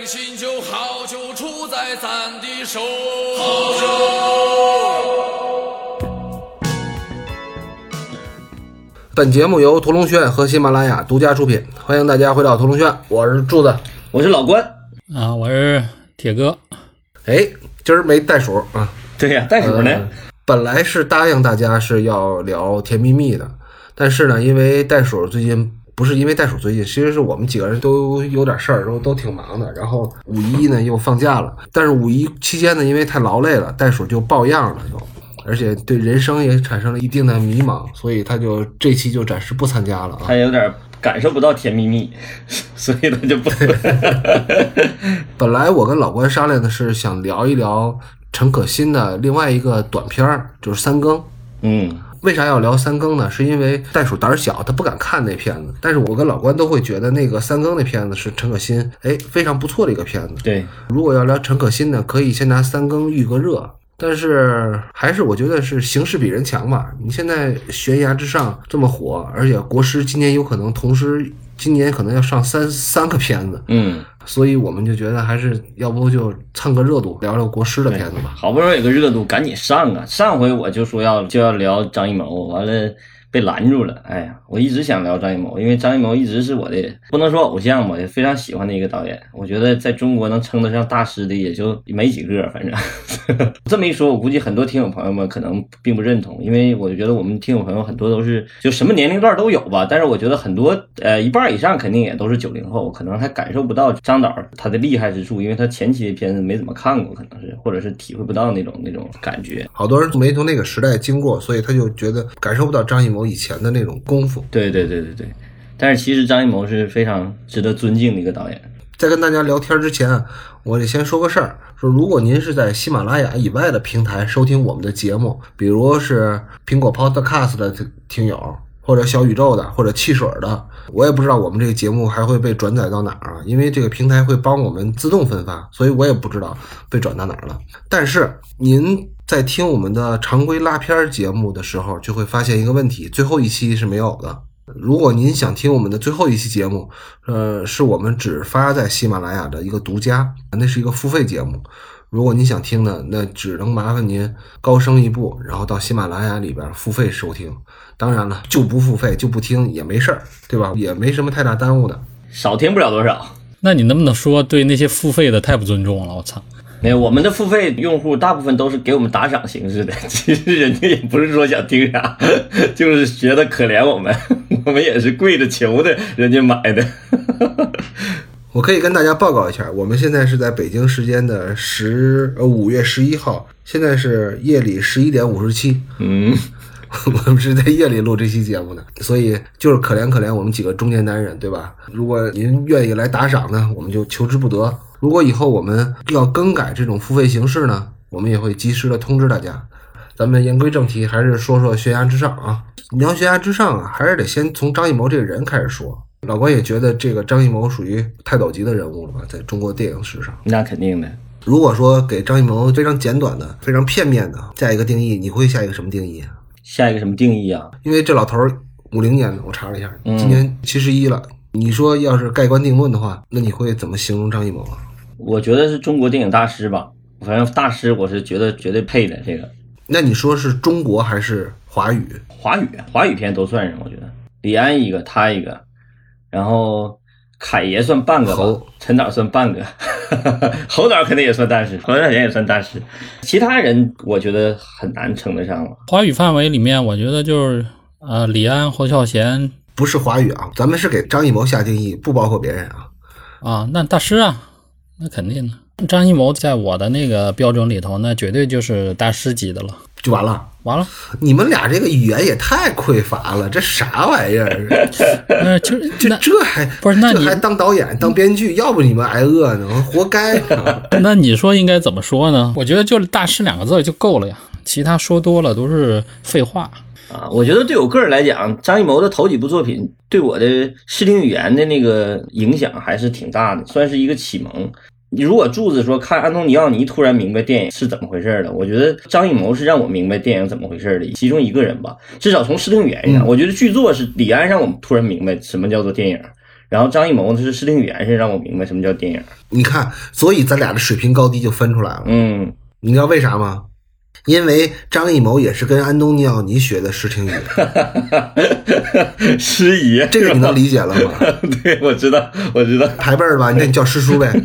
良心就，好就出在咱的手。本节目由屠龙轩和喜马拉雅独家出品，欢迎大家回到屠龙轩，我是柱子。我是老关。啊，我是铁哥。哎，今儿没袋鼠啊？对呀，袋鼠呢？呃本来是答应大家是要聊《甜蜜蜜》的，但是呢，因为袋鼠最近不是因为袋鼠最近，其实是我们几个人都有点事儿，都都挺忙的。然后五一呢又放假了，但是五一期间呢，因为太劳累了，袋鼠就抱恙了，就而且对人生也产生了一定的迷茫，所以他就这期就暂时不参加了啊他。有点感受不到甜蜜蜜，所以他就不。本来我跟老关商量的是想聊一聊陈可辛的另外一个短片儿，就是《三更》。嗯，为啥要聊三更呢？是因为袋鼠胆儿小，他不敢看那片子。但是我跟老关都会觉得那个三更那片子是陈可辛，哎，非常不错的一个片子。对，如果要聊陈可辛呢，可以先拿三更预个热。但是还是我觉得是形势比人强吧。你现在悬崖之上这么火，而且国师今年有可能同时今年可能要上三三个片子，嗯，所以我们就觉得还是要不就蹭个热度，聊聊国师的片子吧。好不容易有个热度，赶紧上啊！上回我就说要就要聊张艺谋，完了被拦住了。哎呀，我一直想聊张艺谋，因为张艺谋一直是我的不能说偶像吧，也非常喜欢的一个导演。我觉得在中国能称得上大师的也就没几个，反正 这么一说，我估计很多听友朋友们可能并不认同，因为我觉得我们听友朋友很多都是就什么年龄段都有吧，但是我觉得很多呃一半以上肯定也都是九零后，可能还感受不到张导他的厉害之处，因为他前期的片子没怎么看过，可能是或者是体会不到那种那种感觉。好多人没从那个时代经过，所以他就觉得感受不到张艺谋以前的那种功夫。对对对对对，但是其实张艺谋是非常值得尊敬的一个导演。在跟大家聊天之前啊，我得先说个事儿，说如果您是在喜马拉雅以外的平台收听我们的节目，比如是苹果 Podcast 的听友，或者小宇宙的，或者汽水的，我也不知道我们这个节目还会被转载到哪儿啊，因为这个平台会帮我们自动分发，所以我也不知道被转到哪儿了。但是您在听我们的常规拉片儿节目的时候，就会发现一个问题，最后一期是没有的。如果您想听我们的最后一期节目，呃，是我们只发在喜马拉雅的一个独家，那是一个付费节目。如果您想听呢，那只能麻烦您高升一步，然后到喜马拉雅里边付费收听。当然了，就不付费就不听也没事儿，对吧？也没什么太大耽误的。少听不了多少。那你能不能说对那些付费的太不尊重了？我操！没有，我们的付费用户大部分都是给我们打赏形式的，其实人家也不是说想听啥，就是觉得可怜我们，我们也是跪着求的，人家买的。我可以跟大家报告一下，我们现在是在北京时间的十呃五月十一号，现在是夜里十一点五十七。嗯，我们是在夜里录这期节目的，所以就是可怜可怜我们几个中年男人，对吧？如果您愿意来打赏呢，我们就求之不得。如果以后我们要更改这种付费形式呢，我们也会及时的通知大家。咱们言归正题，还是说说悬崖之上啊。聊悬崖之上啊，还是得先从张艺谋这个人开始说。老关也觉得这个张艺谋属于泰斗级的人物了吧，在中国电影史上。那肯定的。如果说给张艺谋非常简短的、非常片面的下一个定义，你会下一个什么定义？下一个什么定义啊？因为这老头儿五零年的，我查了一下，嗯今年七十一了。你说要是盖棺定论的话，那你会怎么形容张艺谋啊？我觉得是中国电影大师吧，反正大师我是觉得绝对配的。这个那你说是中国还是华语？华语华语片都算上，我觉得李安一个，他一个，然后凯爷算半个吧侯，陈导算半个，侯导肯定也算大师，侯孝贤也算大师，其他人我觉得很难称得上了。华语范围里面，我觉得就是呃，李安、侯孝贤不是华语啊，咱们是给张艺谋下定义，不包括别人啊。啊，那大师啊，那肯定的。张艺谋在我的那个标准里头，那绝对就是大师级的了。就完了。完了，你们俩这个语言也太匮乏了，这啥玩意儿？那就是这这还不是那你还当导演当编剧，要不你们挨饿呢，活该啊！那你说应该怎么说呢？我觉得就是“大师”两个字就够了呀，其他说多了都是废话。啊，我觉得对我个人来讲，张艺谋的头几部作品对我的视听语言的那个影响还是挺大的，算是一个启蒙。你如果柱子说看安东尼奥尼突然明白电影是怎么回事了，我觉得张艺谋是让我明白电影怎么回事的其中一个人吧。至少从视听语言上，我觉得剧作是李安让我们突然明白什么叫做电影。然后张艺谋他是视听语言是让我明白什么叫电影。你看，所以咱俩的水平高低就分出来了。嗯，你知道为啥吗？因为张艺谋也是跟安东尼奥尼学的诗听语，师爷，这个你能理解了吗？对，我知道，我知道。排辈儿吧，那你叫师叔呗。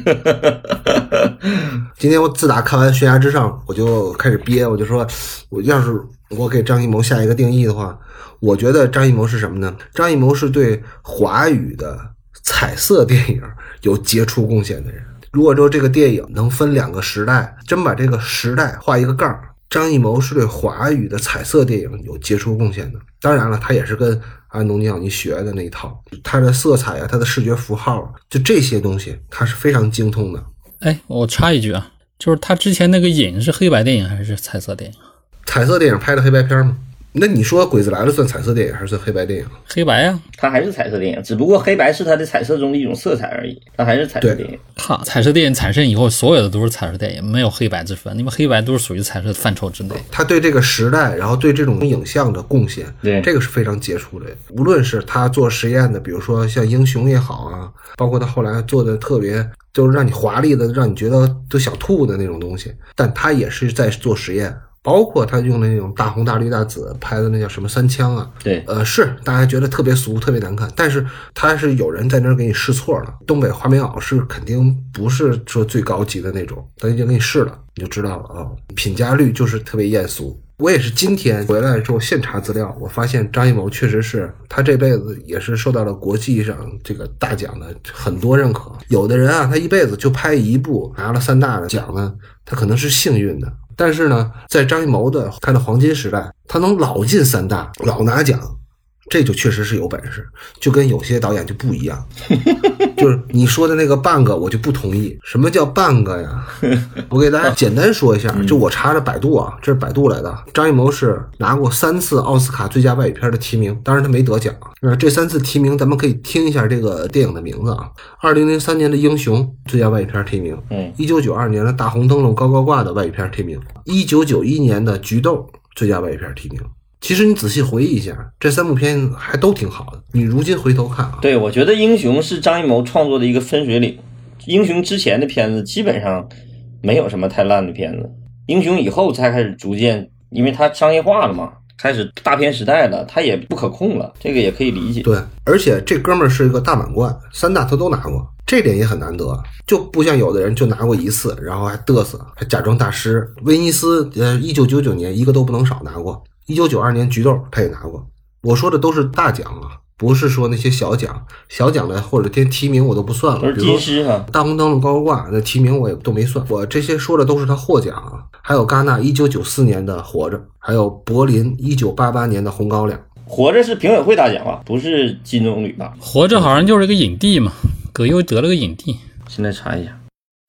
今天我自打看完《悬崖之上》，我就开始憋，我就说，我要是我给张艺谋下一个定义的话，我觉得张艺谋是什么呢？张艺谋是对华语的彩色电影有杰出贡献的人。如果说这个电影能分两个时代，真把这个时代画一个杠，张艺谋是对华语的彩色电影有杰出贡献的。当然了，他也是跟安东尼奥尼学的那一套，他的色彩啊，他的视觉符号，就这些东西，他是非常精通的。哎，我插一句啊，就是他之前那个影是黑白电影还是彩色电影？彩色电影拍的黑白片吗？那你说《鬼子来了》算彩色电影还是算黑白电影？黑白呀、它还是彩色电影，只不过黑白是它的彩色中的一种色彩而已，它还是彩色电影。哈，彩色电影产生以后，所有的都是彩色电影，没有黑白之分。因为黑白都是属于彩色范畴之内。他对这个时代，然后对这种影像的贡献，对这个是非常杰出的。无论是他做实验的，比如说像《英雄》也好啊，包括他后来做的特别，就是让你华丽的，让你觉得都想吐的那种东西，但他也是在做实验。包括他用的那种大红大绿大紫拍的那叫什么三枪啊，对，呃，是大家觉得特别俗、特别难看，但是他是有人在那儿给你试错了。东北花棉袄是肯定不是说最高级的那种，他已经给你试了，你就知道了啊、品价率就是特别艳俗。我也是今天回来之后现查资料，我发现张艺谋确实是他这辈子也是受到了国际上这个大奖的很多认可。有的人啊，他一辈子就拍一部拿了三大的奖呢，他可能是幸运的。但是呢，在张艺谋的他的黄金时代，他能老进三大，老拿奖，这就确实是有本事，就跟有些导演就不一样。就是你说的那个半个，我就不同意。什么叫半个呀？我给大家简单说一下，就我查的百度啊，这是百度来的。张艺谋是拿过三次奥斯卡最佳外语片的提名，当然他没得奖。那这三次提名，咱们可以听一下这个电影的名字啊。二零零三年的《英雄》最佳外语片提名，嗯，一九九二年的大红灯笼高高挂的外语片提名，一九九一年的《菊豆》最佳外语片提名。其实你仔细回忆一下，这三部片还都挺好的。你如今回头看啊，对，我觉得《英雄》是张艺谋创作的一个分水岭，《英雄》之前的片子基本上没有什么太烂的片子，《英雄》以后才开始逐渐，因为它商业化了嘛，开始大片时代了，它也不可控了，这个也可以理解。对，而且这哥们儿是一个大满贯，三大他都拿过，这点也很难得，就不像有的人就拿过一次，然后还嘚瑟，还假装大师。威尼斯，呃，一九九九年一个都不能少拿过，一九九二年菊豆他也拿过。我说的都是大奖啊，不是说那些小奖，小奖的或者连提名我都不算了，金狮哈，大红灯笼高高挂那提名我也都没算，我这些说的都是他获奖啊，还有戛纳一九九四年的《活着》，还有柏林一九八八年的《红高粱》。活着是评委会大奖吧，不是金棕榈吧？活着好像就是个影帝嘛，葛优得了个影帝。现在查一下，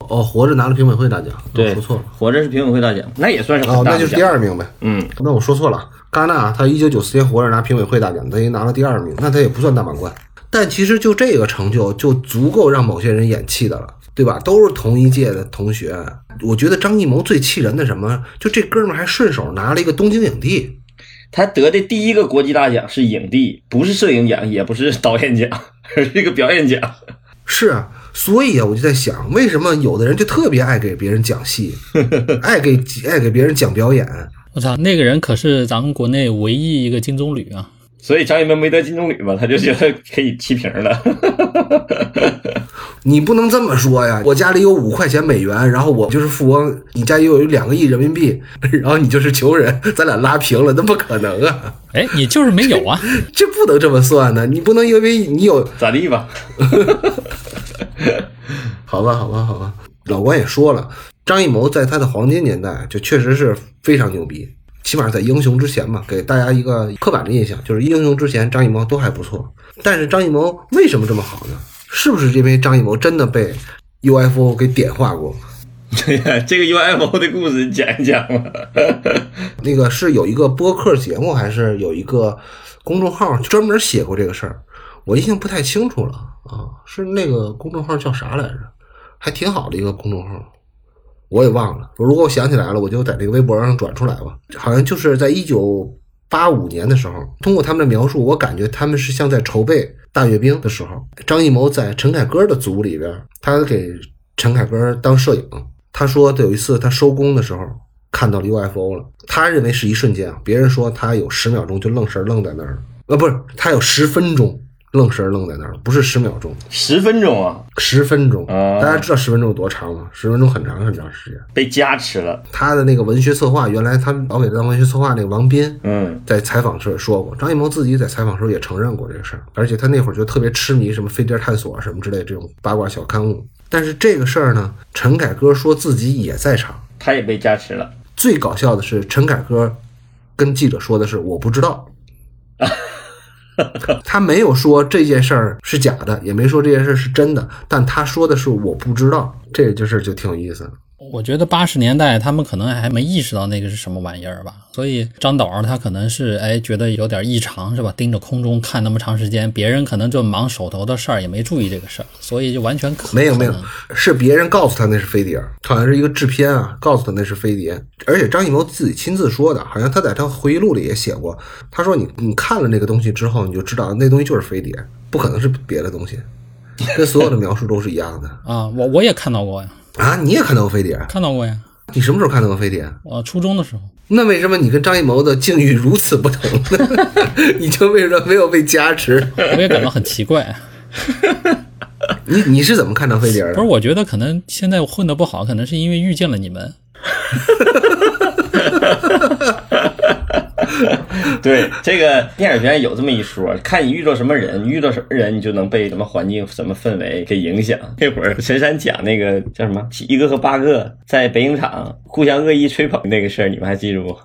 哦，活着拿了评委会大奖，对，我说错了。活着是评委会大奖，那也算是很哦。那就是第二名呗。嗯，那我说错了，戛纳他一九九四年活着拿评委会大奖，他也拿了第二名，那他也不算大满贯。但其实就这个成就就足够让某些人眼气的了，对吧？都是同一届的同学。我觉得张艺谋最气人的什么？就这哥们还顺手拿了一个东京影帝。他得的第一个国际大奖是影帝，不是摄影奖，也不是导演奖，而 是一个表演奖。是啊，所以啊，我就在想，为什么有的人就特别爱给别人讲戏，爱给爱给别人讲表演？我操，那个人可是咱们国内唯一一个金棕榈啊！所以张艺谋没得金棕榈嘛，他就觉得可以齐平了。你不能这么说呀！我家里有五块钱美元，然后我就是富翁，你家又有两个亿人民币，然后你就是穷人，咱俩拉平了，那不可能啊！哎，你就是没有啊！这不能这么算呢，你不能因为你有，咋地吧？好吧，好吧，好吧。老关也说了，张艺谋在他的黄金年代就确实是非常牛逼，起码在英雄之前吧，给大家一个刻板的印象，就是英雄之前张艺谋都还不错。但是张艺谋为什么这么好呢？是不是因为张艺谋真的被 UFO 给点化过？对呀，这个 UFO 的故事你讲一讲吧。那个是有一个播客节目，还是有一个公众号专门写过这个事儿？我印象不太清楚了啊，是那个公众号叫啥来着？还挺好的一个公众号，我也忘了。如果我想起来了，我就在这个微博上转出来吧。好像就是在一九八五年的时候，通过他们的描述，我感觉他们是像在筹备大阅兵的时候，张艺谋在陈凯歌的组里边，他给陈凯歌当摄影。他说有一次他收工的时候看到了 UFO 了，他认为是一瞬间啊，别人说他有十秒钟就愣神愣在那儿了，呃，不是，他有十分钟愣神儿愣在那儿了，不是十秒钟，十分钟啊，十分钟。啊大家知道十分钟有多长吗？十分钟很长很长时间。被加持了。他的那个文学策划，原来他老给他当文学策划那个王斌，嗯，在采访时也说过，张艺谋自己在采访时候也承认过这个事儿，而且他那会儿就特别痴迷什么飞碟探索啊什么之类这种八卦小刊物。但是这个事儿呢，陈凯歌说自己也在场。他也被加持了。最搞笑的是，陈凯歌跟记者说的是我不知道，他没有说这件事儿是假的，也没说这件事是真的，但他说的是我不知道，这件事就挺有意思的。我觉得八十年代他们可能还没意识到那个是什么玩意儿吧，所以张导他可能是哎觉得有点异常是吧？盯着空中看那么长时间，别人可能就忙手头的事儿，也没注意这个事儿，所以就完全可没有没有，是别人告诉他那是飞碟儿，好像是一个制片啊告诉他那是飞碟，而且张艺谋自己亲自说的，好像他在他回忆录里也写过，他说你你看了那个东西之后，你就知道那东西就是飞碟，不可能是别的东西，跟所有的描述都是一样的啊，我我也看到过呀，啊！你也看到过飞碟？看到过呀，你什么时候看到过飞碟？我初中的时候。那为什么你跟张艺谋的境遇如此不同呢？你就为什么没有被加持？我也感到很奇怪。你你是怎么看到飞碟的不是，我觉得可能现在混的不好，可能是因为遇见了你们。对，这个电影学院有这么一说，看你遇到什么人，遇到什么人，你就能被什么环境、什么氛围给影响。那会儿陈山讲那个叫什么，一个和八个在北影厂互相恶意吹捧那个事儿，你们还记住不？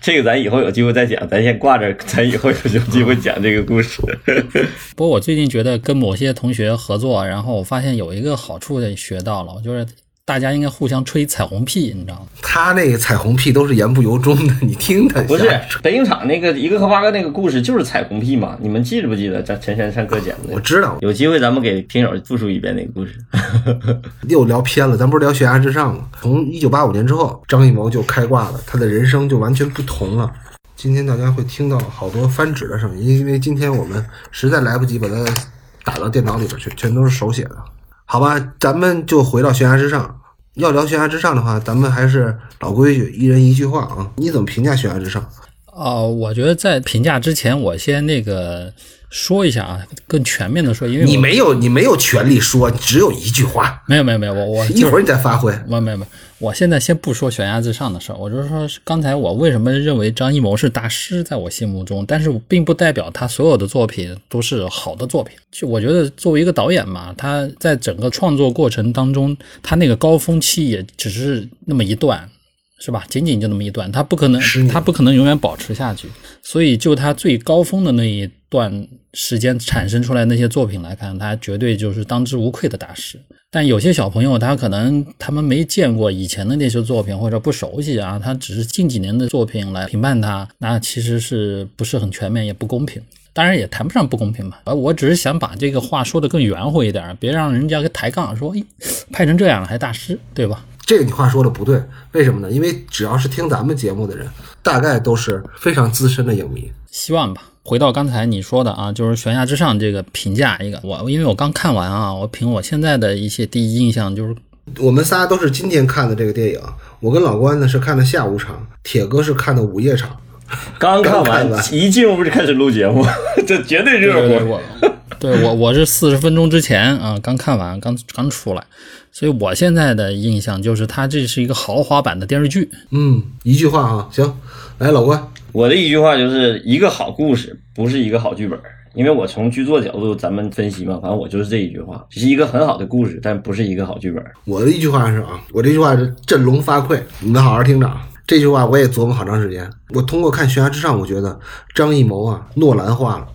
这个咱以后有机会再讲，咱先挂着，咱以后有有机会讲这个故事。不过我最近觉得跟某些同学合作，然后我发现有一个好处的学到了，就是大家应该互相吹彩虹屁，你知道吗？他那个彩虹屁都是言不由衷的，你听他不是北影厂那个一个和八哥那个故事就是彩虹屁嘛？你们记着不记得？咱陈山上课讲的我。知道，有机会咱们给听友复述一遍那个故事。又聊偏了，咱不是聊悬崖之上吗？从一九八五年之后，张艺谋就开挂了，他的人生就完全不同了。今天大家会听到好多翻纸的声音，因为今天我们实在来不及把它打到电脑里边去，全都是手写的。好吧，咱们就回到悬崖之上。要聊悬崖之上的话，咱们还是老规矩，一人一句话啊。你怎么评价悬崖之上？哦、我觉得在评价之前，我先那个说一下啊，更全面的说，因为你没有，你没有权利说，只有一句话。没有没有没有，我我一会儿你再发挥。没有没有没有，我现在先不说悬崖之上的事儿，我就是说刚才我为什么认为张艺谋是大师，在我心目中，但是并不代表他所有的作品都是好的作品。就我觉得作为一个导演嘛，他在整个创作过程当中，他那个高峰期也只是那么一段。是吧？仅仅就那么一段，他不可能他不可能永远保持下去。所以，就他最高峰的那一段时间产生出来那些作品来看，他绝对就是当之无愧的大师。但有些小朋友，他可能他们没见过以前的那些作品，或者不熟悉啊，他只是近几年的作品来评判他，那其实是不是很全面，也不公平。当然也谈不上不公平吧，而我只是想把这个话说得更圆乎一点，别让人家给抬杠，说，哎，拍成这样了还大师，对吧？这个你话说的不对，为什么呢？因为只要是听咱们节目的人，大概都是非常资深的影迷。希望吧。回到刚才你说的啊，就是悬崖之上这个评价一个，我因为我刚看完啊，我凭我现在的一些第一印象就是，我们仨都是今天看的这个电影，我跟老关呢是看的下午场，铁哥是看的午夜场。刚看完完，一进屋就开始录节目，这绝对热对对，乎。我对我我是四十分钟之前啊刚看完，刚刚出来，所以我现在的印象就是它这是一个豪华版的电视剧。嗯，一句话啊，行，来老关，我的一句话就是一个好故事不是一个好剧本，因为我从剧作角度咱们分析嘛，反正我就是这一句话，这是一个很好的故事，但不是一个好剧本。我的一句话是啊，我这句话是振聋发聩，你们好好听着啊。这句话我也琢磨好长时间。我通过看《悬崖之上》，我觉得张艺谋啊诺兰化了。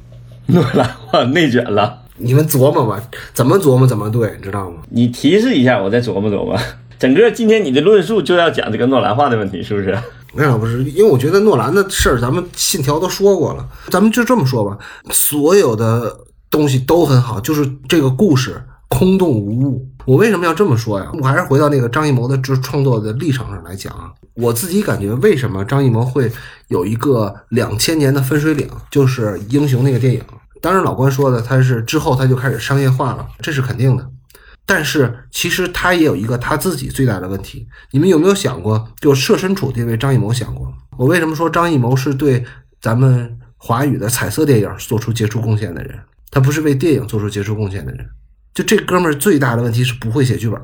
诺兰化内卷了，你们琢磨吧，怎么琢磨怎么对，你知道吗？你提示一下，我再琢磨琢磨。整个今天你的论述就要讲这个诺兰化的问题，是不是？没有，不是，因为我觉得诺兰的事儿，咱们信条都说过了，咱们就这么说吧，所有的东西都很好，就是这个故事空洞无物。我为什么要这么说呀？我还是回到那个张艺谋的这创作的立场上来讲啊，我自己感觉为什么张艺谋会有一个两千年的分水岭，就是《英雄》那个电影。当然，老关说的他是之后他就开始商业化了，这是肯定的。但是其实他也有一个他自己最大的问题。你们有没有想过，就设身处地为张艺谋想过？我为什么说张艺谋是对咱们华语的彩色电影做出杰出贡献的人？他不是为电影做出杰出贡献的人。就这哥们儿最大的问题是不会写剧本，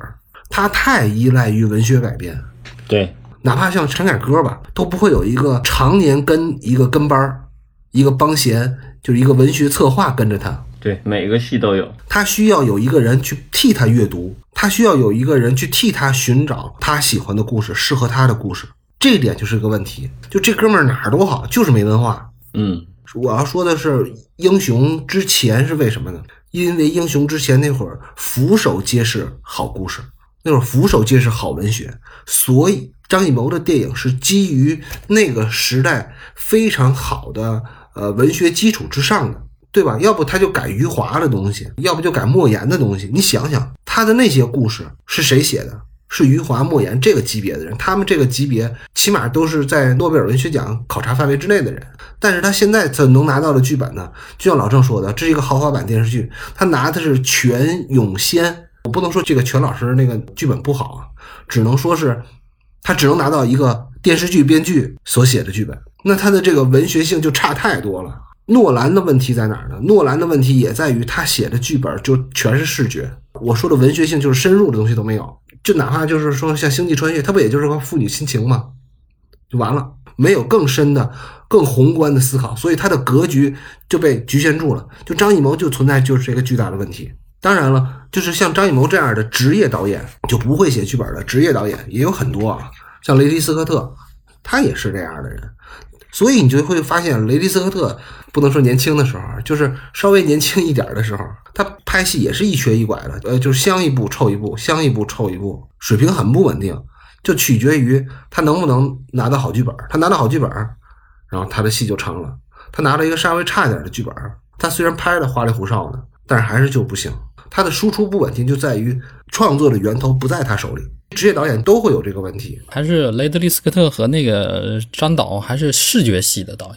他太依赖于文学改编。对，哪怕像陈凯歌吧，都不会有一个常年跟一个跟班儿，一个帮闲，就是一个文学策划跟着他。对，每个戏都有。他需要有一个人去替他阅读，他需要有一个人去替他寻找他喜欢的故事，适合他的故事。这一点就是个问题。就这哥们儿哪儿都好，就是没文化。嗯，我要说的是，英雄之前是为什么呢？因为英雄之前那会儿俯首皆是好故事，那会儿俯首皆是好文学，所以张艺谋的电影是基于那个时代非常好的呃文学基础之上的，对吧？要不他就改余华的东西，要不就改莫言的东西。你想想，他的那些故事是谁写的？是余华、莫言这个级别的人，他们这个级别起码都是在诺贝尔文学奖考察范围之内的人。但是他现在怎能拿到的剧本呢？就像老郑说的，这是一个豪华版电视剧，他拿的是全永先。我不能说这个全老师那个剧本不好啊，只能说是他只能拿到一个电视剧编剧所写的剧本，那他的这个文学性就差太多了。诺兰的问题在哪儿呢？诺兰的问题也在于他写的剧本就全是视觉。我说的文学性就是深入的东西都没有。就哪怕就是说像《星际穿越》，它不也就是个父女亲情吗？就完了，没有更深的、更宏观的思考，所以它的格局就被局限住了。就张艺谋就存在就是这个巨大的问题。当然了，就是像张艺谋这样的职业导演就不会写剧本的职业导演也有很多啊，像雷迪斯科特，他也是这样的人。所以你就会发现，雷迪斯科特不能说年轻的时候，就是稍微年轻一点的时候，他拍戏也是一瘸一拐的，呃，就是香一部臭一部，香一部臭一部，水平很不稳定，就取决于他能不能拿到好剧本。他拿到好剧本，然后他的戏就成了；他拿了一个稍微差一点的剧本，他虽然拍的花里胡哨的，但是还是就不行。他的输出不稳定，就在于创作的源头不在他手里。职业导演都会有这个问题，还是雷德利·斯科特和那个张导还是视觉系的导演。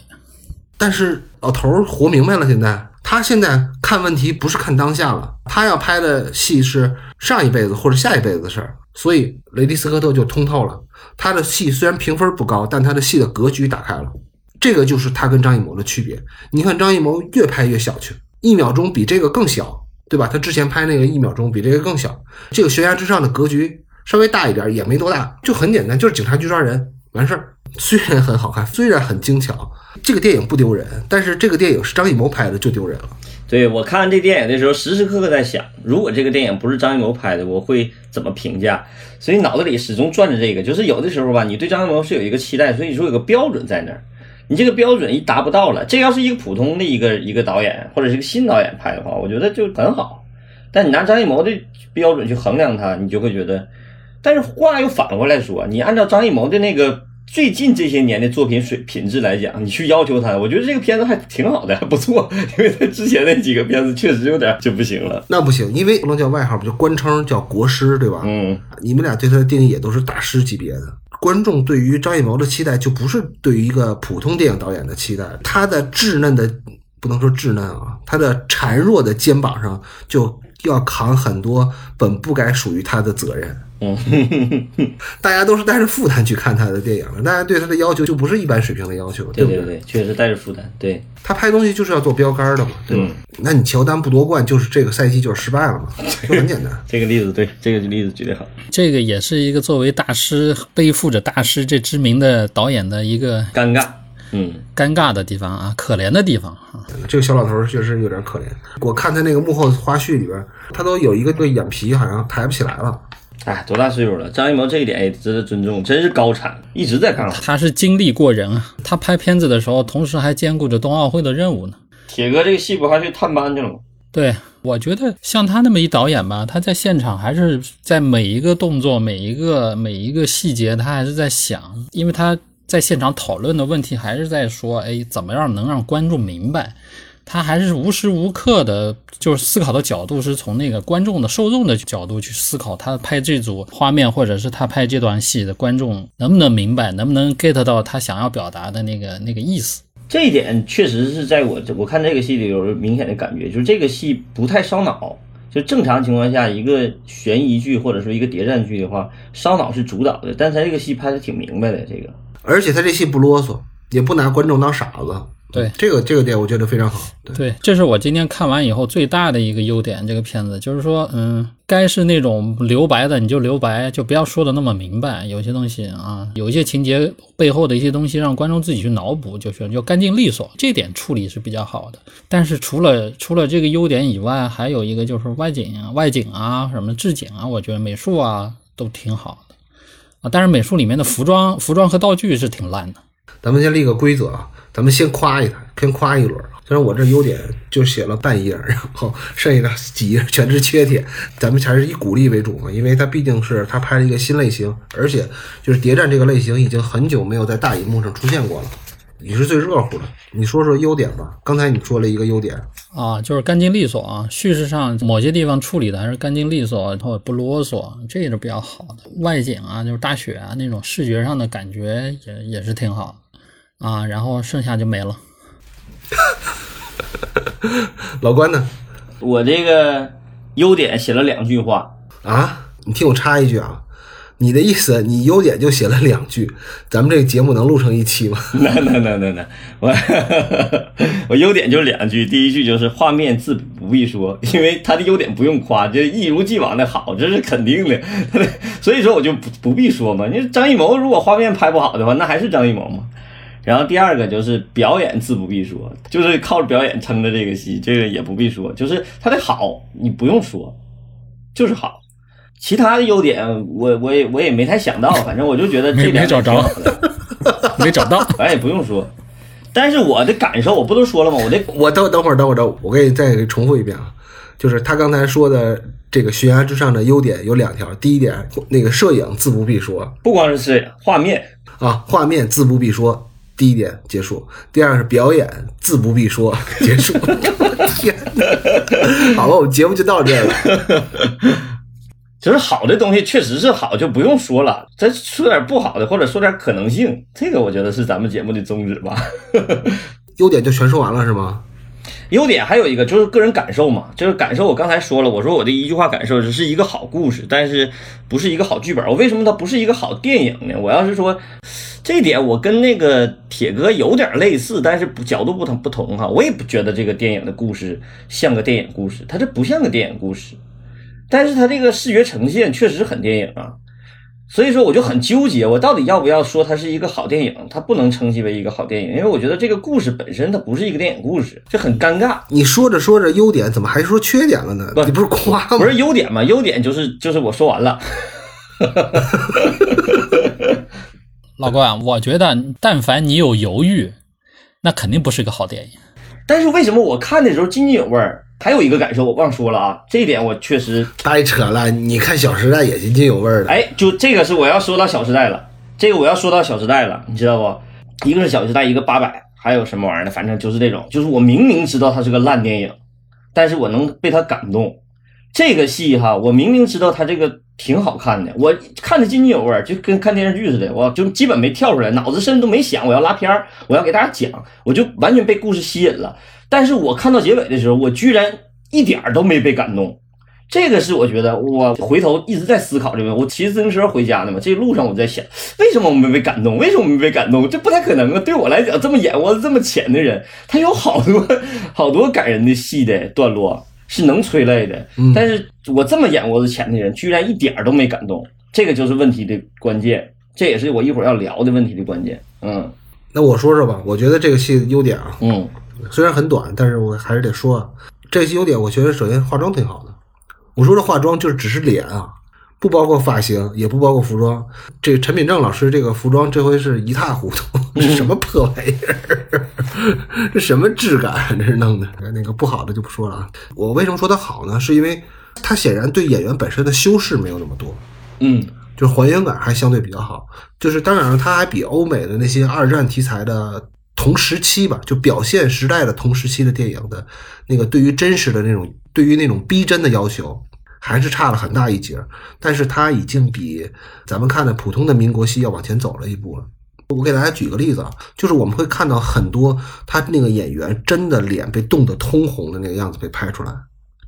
但是老头儿活明白了，现在他现在看问题不是看当下了，他要拍的戏是上一辈子或者下一辈子的事儿，所以雷迪斯科特就通透了。他的戏虽然评分不高，但他的戏的格局打开了，这个就是他跟张艺谋的区别。你看张艺谋越拍越小去，一秒钟比这个更小，对吧？他之前拍那个一秒钟比这个更小，这个悬崖之上的格局。稍微大一点也没多大，就很简单，就是警察局抓人完事儿。虽然很好看，虽然很精巧，这个电影不丢人，但是这个电影是张艺谋拍的就丢人了。对我看这电影的时候，时时刻刻在想，如果这个电影不是张艺谋拍的，我会怎么评价？所以脑子里始终转着这个，就是有的时候吧，你对张艺谋是有一个期待，所以说有个标准在那儿，你这个标准一达不到了，这要是一个普通的一个一个导演或者是一个新导演拍的话，我觉得就很好。但你拿张艺谋的标准去衡量他，你就会觉得。但是话又反过来说，你按照张艺谋的那个最近这些年的作品水品质来讲，你去要求他，我觉得这个片子还挺好的，还不错。因为他之前那几个片子确实有点就不行了。那不行，因为不能叫外号，不就官称叫国师，对吧？嗯，你们俩对他的定义也都是大师级别的。观众对于张艺谋的期待，就不是对于一个普通电影导演的期待。他的稚嫩的，不能说稚嫩啊，他的孱弱的肩膀上就要扛很多本不该属于他的责任。嗯，大家都是带着负担去看他的电影的，大家对他的要求就不是一般水平的要求，对对对，确实带着负担。对他拍东西就是要做标杆的嘛，对吧？那你乔丹不夺冠，就是这个赛季就是失败了嘛，就很简单。这个例子对，这个例子举得好。这个也是一个作为大师背负着大师这知名的导演的一个尴尬，嗯，尴尬的地方啊，可怜的地方啊。这个小老头确实有点可怜。我看他那个幕后花絮里边，他都有一个对眼皮好像抬不起来了。哎，多大岁数了？张艺谋这一点也值得尊重，真是高产，一直在干活。他是精力过人啊！他拍片子的时候，同时还兼顾着冬奥会的任务呢。铁哥这个戏不还去探班去了吗？对，我觉得像他那么一导演吧，他在现场还是在每一个动作、每一个每一个细节，他还是在想，因为他在现场讨论的问题还是在说，哎，怎么样能让观众明白？他还是无时无刻的，就是思考的角度是从那个观众的受众的角度去思考，他拍这组画面，或者是他拍这段戏的观众能不能明白，能不能 get 到他想要表达的那个那个意思。这一点确实是在我我看这个戏里有明显的感觉，就是这个戏不太烧脑。就正常情况下，一个悬疑剧或者说一个谍战剧的话，烧脑是主导的，但是他这个戏拍的挺明白的，这个。而且他这戏不啰嗦，也不拿观众当傻子。对这个这个点，我觉得非常好。对，对，这是我今天看完以后最大的一个优点。这个片子就是说，嗯，该是那种留白的你就留白，就不要说的那么明白。有些东西啊，有一些情节背后的一些东西，让观众自己去脑补就行，就干净利索。这点处理是比较好的。但是除了除了这个优点以外，还有一个就是外景、外景啊，什么置景啊，我觉得美术啊都挺好的但是美术里面的服装、服装和道具是挺烂的。咱们先立个规则啊，咱们先夸一台，先夸一轮。虽然我这优点就写了半页，然后剩下的几页全是缺点，咱们还是以鼓励为主嘛，因为它毕竟是他拍了一个新类型，而且就是谍战这个类型已经很久没有在大荧幕上出现过了。你是最热乎的，你说说优点吧。刚才你说了一个优点，啊，就是干净利索啊，叙事上某些地方处理的还是干净利索，然后不啰嗦，这也是比较好的。外景啊，就是大雪啊那种视觉上的感觉也也是挺好的啊。然后剩下就没了。老关呢？我这个优点写了两句话，啊，你听我插一句啊，你的意思，你优点就写了两句，咱们这个节目能录成一期吗？能能能能能，我 我优点就两句，第一句就是画面自不必说，因为他的优点不用夸，就一如既往的好，这是肯定的，所以说我就不不必说嘛。你张艺谋如果画面拍不好的话，那还是张艺谋嘛。然后第二个就是表演自不必说，就是靠着表演撑的这个戏，这个也不必说，就是他的好你不用说，就是好。其他的优点我我也我也没太想到，反正我就觉得这没点没找着挺好的，没找到。反正也不用说。但是我的感受我不都说了吗？我的 我等等会儿，等会儿，等会儿，我给你再重复一遍啊，就是他刚才说的这个悬崖之上的优点有两条，第一点，那个摄影自不必说不光是摄影画面，啊，画面自不必说，第一点结束。第二是表演自不必说，结束。天哪！好了，我们节目就到这儿了。就是好的东西确实是好，就不用说了。再说点不好的，或者说点可能性，这个我觉得是咱们节目的宗旨吧。优点就全说完了是吗？优点还有一个就是个人感受嘛，就是感受。我刚才说了，我说我的一句话感受只是一个好故事，但是不是一个好剧本。我为什么它不是一个好电影呢？我要是说这一点，我跟那个铁哥有点类似，但是不角度不同不同哈。我也不觉得这个电影的故事像个电影故事，它这不像个电影故事，但是它这个视觉呈现确实很电影啊。所以说我就很纠结，我到底要不要说它是一个好电影？它不能称其为一个好电影，因为我觉得这个故事本身它不是一个电影故事，这很尴尬。你说着说着优点，怎么还说缺点了呢？不你不是夸吗？不是优点嘛？优点就是就是我说完了。老关，我觉得但凡你有犹豫，那肯定不是个好电影。但是为什么我看的时候津津有味儿？还有一个感受我忘说了啊，这一点我确实，太扯了！你看《小时代》也津津有味儿的。哎，就这个是我要说到《小时代》了，这个我要说到《小时代》了，你知道不？一个是《小时代》，一个八百，还有什么玩意儿的？反正就是这种，就是我明明知道它是个烂电影，但是我能被它感动。这个戏哈，我明明知道它这个挺好看的，我看的津津有味，就跟看电视剧似的，我就基本没跳出来，脑子甚至都没想我要拉片儿，我要给大家讲，我就完全被故事吸引了。但是我看到结尾的时候，我居然一点儿都没被感动。这个是我觉得我回头一直在思考这个。我骑自行车回家呢嘛，这路上我在想，为什么我没被感动？为什么没被感动？这不太可能啊！对我来讲，这么眼窝子这么浅的人，他有好多 好多感人的戏的段落是能催泪的。但是我这么眼窝子浅的人，居然一点儿都没感动，这个就是问题的关键，这也是我一会儿要聊的问题的关键。嗯。那我说说吧，我觉得这个戏的优点啊，嗯。虽然很短，但是我还是得说。啊，这个戏优点，我觉得首先化妆挺好的。我说的化妆就是只是脸啊，不包括发型，也不包括服装。这个陈品正老师这个服装这回是一塌糊涂，这什么破玩意儿？这什么质感？啊这是弄的。那个不好的就不说了啊。我为什么说它好呢？是因为它显然对演员本身的修饰没有那么多。嗯就是还原感还相对比较好。就是当然了，它还比欧美的那些二战题材的同时期吧，就表现时代的同时期的电影的那个对于真实的那种对于那种逼真的要求，还是差了很大一截。但是它已经比咱们看的普通的民国戏要往前走了一步了。我给大家举个例子啊，就是我们会看到很多他那个演员真的脸被冻得通红的那个样子被拍出来，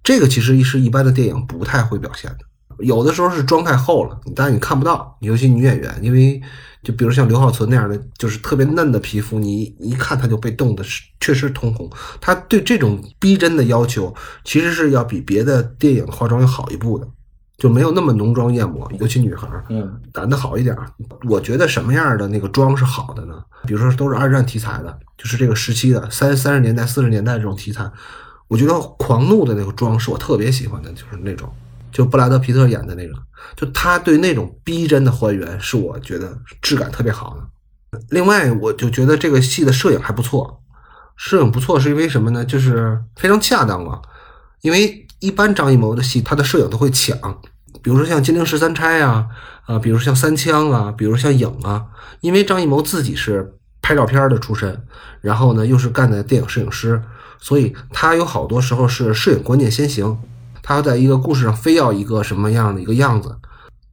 这个其实是一般的电影不太会表现的。有的时候是妆太厚了，但是你看不到，尤其女演员，因为就比如像刘浩存那样的，就是特别嫩的皮肤，你一看她就被冻的是确实通红。他对这种逼真的要求，其实是要比别的电影化妆要好一步的，就没有那么浓妆艳抹，尤其女孩儿，嗯男的好一点儿。我觉得什么样的那个妆是好的呢？比如说都是二战题材的，就是这个时期的三三十年代、四十年代这种题材，我觉得狂怒的那个妆是我特别喜欢的，就是那种。就布拉德皮特演的那个，就他对那种逼真的还原，是我觉得质感特别好的。另外，我就觉得这个戏的摄影还不错，摄影不错是因为什么呢？就是非常恰当嘛。因为一般张艺谋的戏，他的摄影都会抢，比如说像《金陵十三钗》啊，啊，比如像《三枪》啊，比如像《影》啊。因为张艺谋自己是拍照片的出身，然后呢又是干的电影摄影师，所以他有好多时候是摄影观念先行。他要在一个故事上非要一个什么样的一个样子。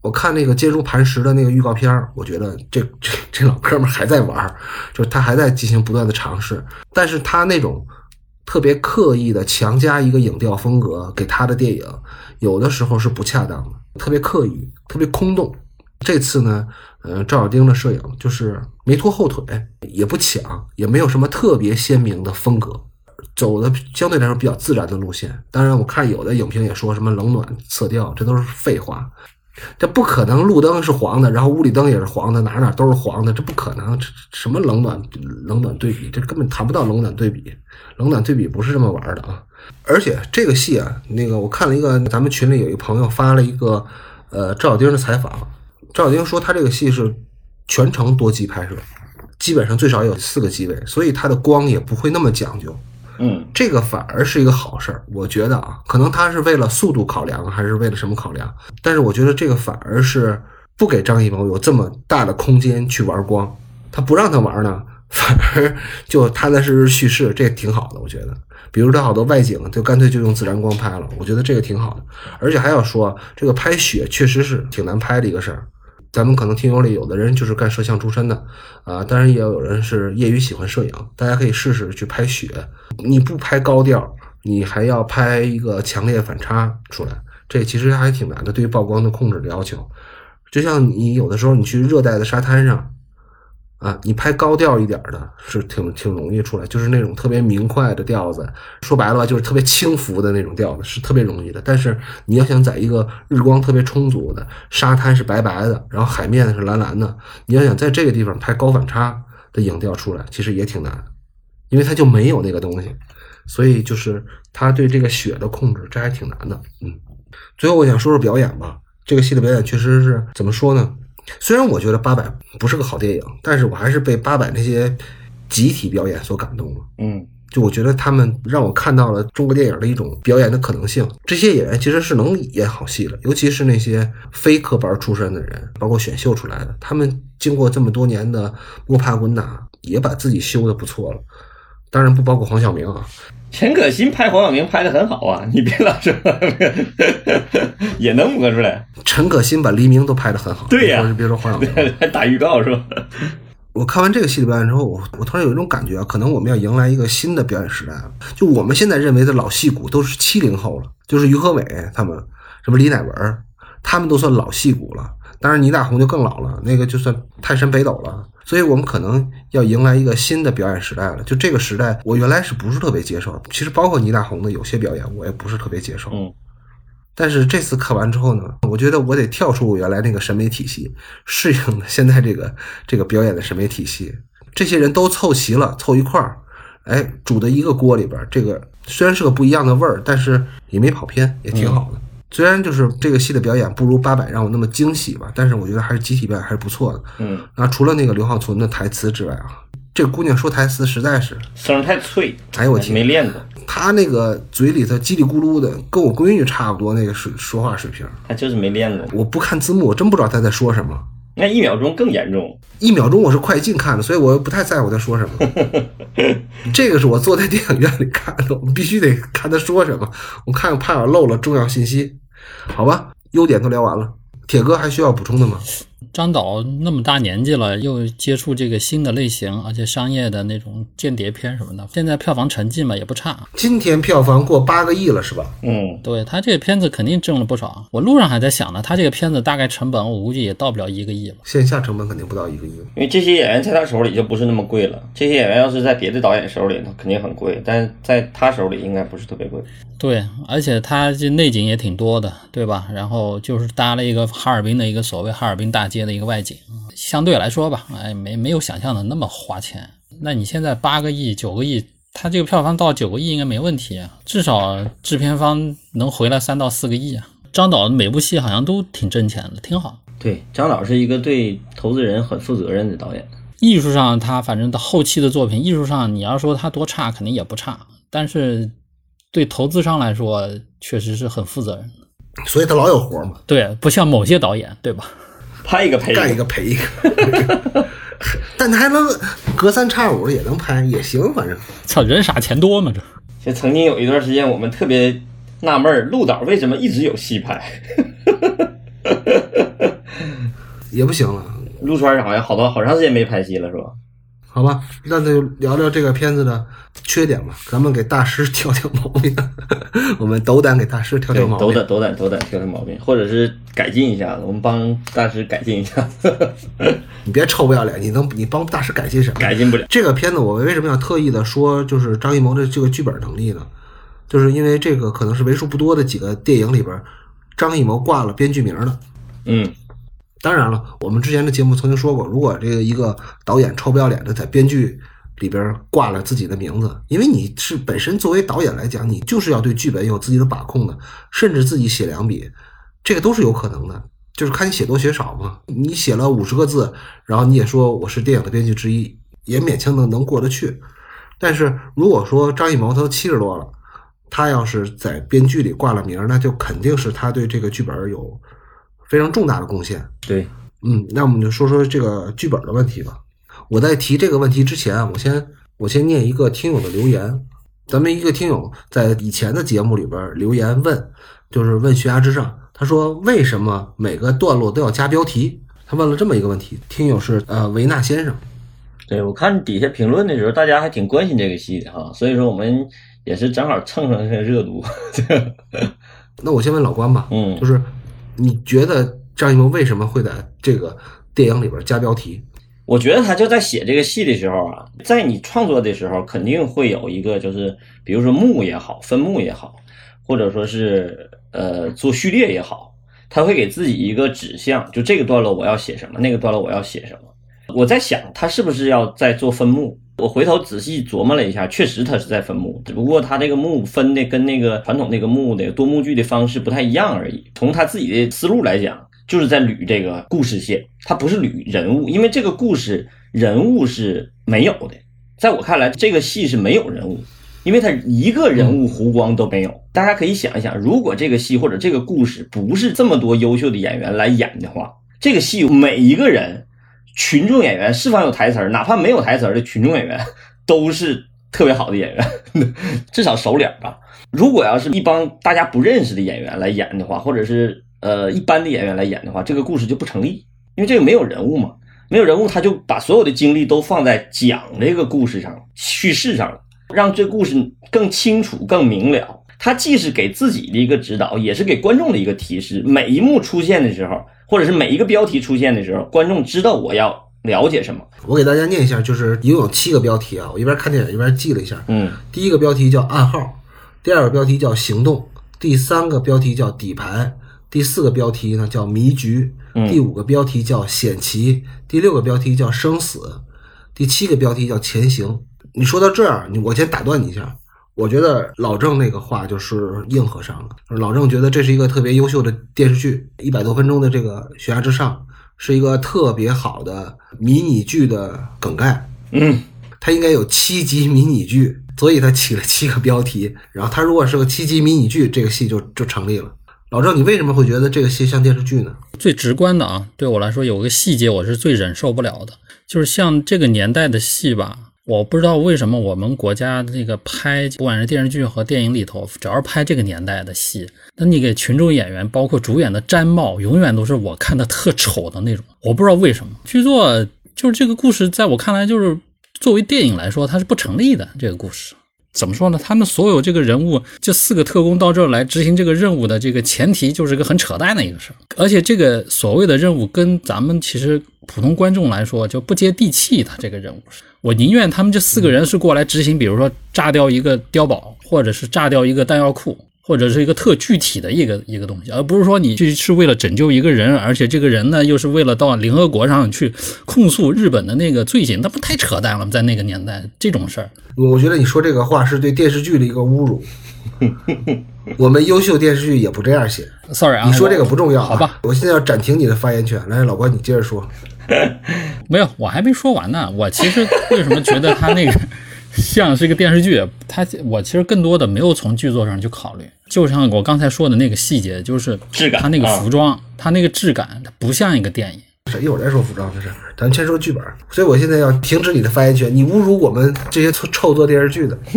我看那个坚如磐石的那个预告片，我觉得这这这老哥们还在玩，就是他还在进行不断的尝试。但是他那种特别刻意的强加一个影调风格给他的电影，有的时候是不恰当的，特别刻意，特别空洞。这次呢，呃，赵小丁的摄影就是没拖后腿，也不抢，也没有什么特别鲜明的风格。走的相对来说比较自然的路线，当然我看有的影评也说什么冷暖色调，这都是废话，这不可能。路灯是黄的，然后屋里灯也是黄的，哪哪都是黄的，这不可能。这什么冷暖冷暖对比，这根本谈不到冷暖对比。冷暖对比不是这么玩的啊！而且这个戏啊，那个我看了一个，咱们群里有一个朋友发了一个呃赵小丁的采访，赵小丁说他这个戏是全程多机拍摄，基本上最少有四个机位，所以他的光也不会那么讲究。嗯这个反而是一个好事儿，我觉得啊，可能他是为了速度考量，还是为了什么考量？但是我觉得这个反而是不给张艺谋有这么大的空间去玩光，他不让他玩呢，反而就踏踏实实叙事，这挺好的，我觉得。比如他好多外景，就干脆就用自然光拍了，我觉得这个挺好的。而且还要说，这个拍雪确实是挺难拍的一个事儿。咱们可能听友里有的人就是干摄像出身的，啊，当然也有人是业余喜欢摄影，大家可以试试去拍雪。你不拍高调，你还要拍一个强烈反差出来，这其实还挺难的。对于曝光的控制的要求，就像你有的时候你去热带的沙滩上，啊，你拍高调一点的是挺挺容易出来，就是那种特别明快的调子。说白了吧，就是特别轻浮的那种调子是特别容易的。但是你要想在一个日光特别充足的沙滩是白白的，然后海面是蓝蓝的，你要想在这个地方拍高反差的影调出来，其实也挺难，因为它就没有那个东西。所以就是他对这个雪的控制，这还挺难的。嗯，最后我想说说表演吧。这个戏的表演确实是怎么说呢？虽然我觉得八佰不是个好电影，但是我还是被八佰那些集体表演所感动了。嗯就我觉得他们让我看到了中国电影的一种表演的可能性。这些演员其实是能演好戏的，尤其是那些非科班出身的人，包括选秀出来的，他们经过这么多年的摸爬滚打，也把自己修的不错了。当然不包括黄晓明啊，陈可辛拍黄晓明拍的很好啊，你别老说，也能摸出来。陈可辛把黎明都拍的很好。对呀别说别说黄晓明，还打预告是吧？我看完这个戏的表演之后，我我突然有一种感觉啊，可能我们要迎来一个新的表演时代了。就我们现在认为的老戏骨都是七零后了，就是于和伟他们，什么李乃文，他们都算老戏骨了。当然倪大红就更老了，那个就算泰山北斗了。所以我们可能要迎来一个新的表演时代了。就这个时代，我原来是不是特别接受？其实包括倪大红的有些表演，我也不是特别接受。嗯但是这次看完之后呢，我觉得我得跳出我原来那个审美体系，适应现在这个这个表演的审美体系。这些人都凑齐了，凑一块儿，哎，煮的一个锅里边儿，这个虽然是个不一样的味儿，但是也没跑偏，也挺好的。虽然就是这个戏的表演不如八佰让我那么惊喜吧，但是我觉得还是集体表演还是不错的。嗯，那除了那个刘浩存的台词之外啊，这姑娘说台词实在是，声太脆，哎呦我天没练过，她那个嘴里头叽里咕噜的，跟我闺女差不多那个水说话水平。她就是没练过。我不看字幕，我真不知道她在说什么。那一秒钟更严重，一秒钟我是快进看的，所以我不太在乎他说什么。这个是我坐在电影院里看的，我必须得看他说什么。我看怕我漏了重要信息，好吧？优点都聊完了，铁哥还需要补充的吗？张导那么大年纪了，又接触这个新的类型，而且商业的那种间谍片什么的，现在票房成绩嘛也不差。今天票房过八个亿了，是吧？嗯，对他这个片子肯定挣了不少。我路上还在想呢，他这个片子大概成本我估计也到不了一个亿吧。线下成本肯定不到一个亿。因为这些演员在他手里就不是那么贵了，这些演员要是在别的导演手里，他肯定很贵，但在他手里应该不是特别贵。对，而且他这内景也挺多的，对吧？然后就是搭了一个哈尔滨的一个所谓哈尔滨大街的一个外景，相对来说吧，哎，没没有想象的那么花钱。那你现在八个亿、九个亿，他这个票房到九个亿应该没问题啊，至少制片方能回来三到四个亿啊。张导每部戏好像都挺挣钱的，挺好。对，张导是一个对投资人很负责任的导演。艺术上他反正到后期的作品，艺术上你要说他多差，肯定也不差，但是对投资商来说，确实是很负责任的。所以他老有活嘛，对，不像某些导演，对吧？拍一个赔干一个赔一个。但他还能隔三差五的也能拍，也行，反正操，人傻钱多嘛，这。就曾经有一段时间，我们特别纳闷儿，陆导为什么一直有戏拍？也不行了。陆川好像好多好长时间没拍戏了，是吧？好吧，那就聊聊这个片子的缺点吧。咱们给大师挑挑毛病，我们斗胆给大师挑挑毛病。斗胆斗胆斗胆挑挑毛病，或者是改进一下子，我们帮大师改进一下。你别臭不要脸，你能你帮大师改进什么？改进不了。这个片子我为什么要特意的说，就是张艺谋的这个剧本能力呢？就是因为这个可能是为数不多的几个电影里边，张艺谋挂了编剧名的。嗯。当然了，我们之前的节目曾经说过，如果这个一个导演臭不要脸的在编剧里边挂了自己的名字，因为你是本身作为导演来讲，你就是要对剧本有自己的把控的，甚至自己写两笔，这个都是有可能的，就是看你写多写少嘛。你写了五十个字，然后你也说我是电影的编剧之一，也勉强能能过得去。但是如果说张艺谋他都七十多了，他要是在编剧里挂了名，那就肯定是他对这个剧本有。非常重大的贡献。对，嗯，那我们就说说这个剧本的问题吧。我在提这个问题之前，我先我先念一个听友的留言。咱们一个听友在以前的节目里边留言问，就是问《悬崖之上》，他说为什么每个段落都要加标题？他问了这么一个问题。听友是呃维纳先生。对我看底下评论的时候，大家还挺关心这个戏的哈，所以说我们也是正好蹭上这个热度。那我先问老关吧，嗯，就是。你觉得张艺谋为什么会在这个电影里边加标题？我觉得他就在写这个戏的时候啊，在你创作的时候，肯定会有一个，就是比如说幕也好，分幕也好，或者说是呃做序列也好，他会给自己一个指向，就这个段落我要写什么，那个段落我要写什么。我在想，他是不是要在做分幕？我回头仔细琢磨了一下，确实他是在分幕，只不过他这个幕分的跟那个传统那个幕的多幕剧的方式不太一样而已。从他自己的思路来讲，就是在捋这个故事线，他不是捋人物，因为这个故事人物是没有的。在我看来，这个戏是没有人物，因为他一个人物弧光都没有。大家可以想一想，如果这个戏或者这个故事不是这么多优秀的演员来演的话，这个戏每一个人。群众演员是否有台词儿？哪怕没有台词儿的群众演员，都是特别好的演员，至少熟脸吧。如果要是一帮大家不认识的演员来演的话，或者是呃一般的演员来演的话，这个故事就不成立，因为这个没有人物嘛，没有人物，他就把所有的精力都放在讲这个故事上、叙事上了，让这故事更清楚、更明了。他既是给自己的一个指导，也是给观众的一个提示。每一幕出现的时候。或者是每一个标题出现的时候，观众知道我要了解什么。我给大家念一下，就是一共有七个标题啊。我一边看电影一边记了一下。嗯，第一个标题叫暗号，第二个标题叫行动，第三个标题叫底牌，第四个标题呢叫迷局，第五个标题叫险棋，第六个标题叫生死，第七个标题叫前行。你说到这儿，你我先打断你一下。我觉得老郑那个话就是硬和上了。老郑觉得这是一个特别优秀的电视剧，一百多分钟的这个《悬崖之上》是一个特别好的迷你剧的梗概。嗯，它应该有七集迷你剧，所以它起了七个标题。然后它如果是个七集迷你剧，这个戏就就成立了。老郑，你为什么会觉得这个戏像电视剧呢？最直观的啊，对我来说有个细节我是最忍受不了的，就是像这个年代的戏吧。我不知道为什么我们国家这个拍，不管是电视剧和电影里头，只要是拍这个年代的戏，那你给群众演员，包括主演的毡帽，永远都是我看的特丑的那种。我不知道为什么，剧作就是这个故事，在我看来，就是作为电影来说，它是不成立的。这个故事怎么说呢？他们所有这个人物，这四个特工到这儿来执行这个任务的这个前提，就是个很扯淡的一个事儿。而且这个所谓的任务，跟咱们其实普通观众来说就不接地气。他这个任务是。我宁愿他们这四个人是过来执行，比如说炸掉一个碉堡，或者是炸掉一个弹药库，或者是一个特具体的一个一个东西，而不是说你这是为了拯救一个人，而且这个人呢又是为了到联合国上去控诉日本的那个罪行，那不太扯淡了吗？在那个年代，这种事儿，我觉得你说这个话是对电视剧的一个侮辱。我们优秀电视剧也不这样写。Sorry 啊，你说这个不重要、啊，好吧？我现在要暂停你的发言权。来，老关，你接着说。没有，我还没说完呢。我其实为什么觉得他那个像是一个电视剧？他我其实更多的没有从剧作上去考虑，就像我刚才说的那个细节，就是质感他那个啊服装，他那个质感，它不像一个电影。是一会儿再说服装的事，咱先说剧本。所以我现在要停止你的发言权，你侮辱我们这些臭臭做电视剧的。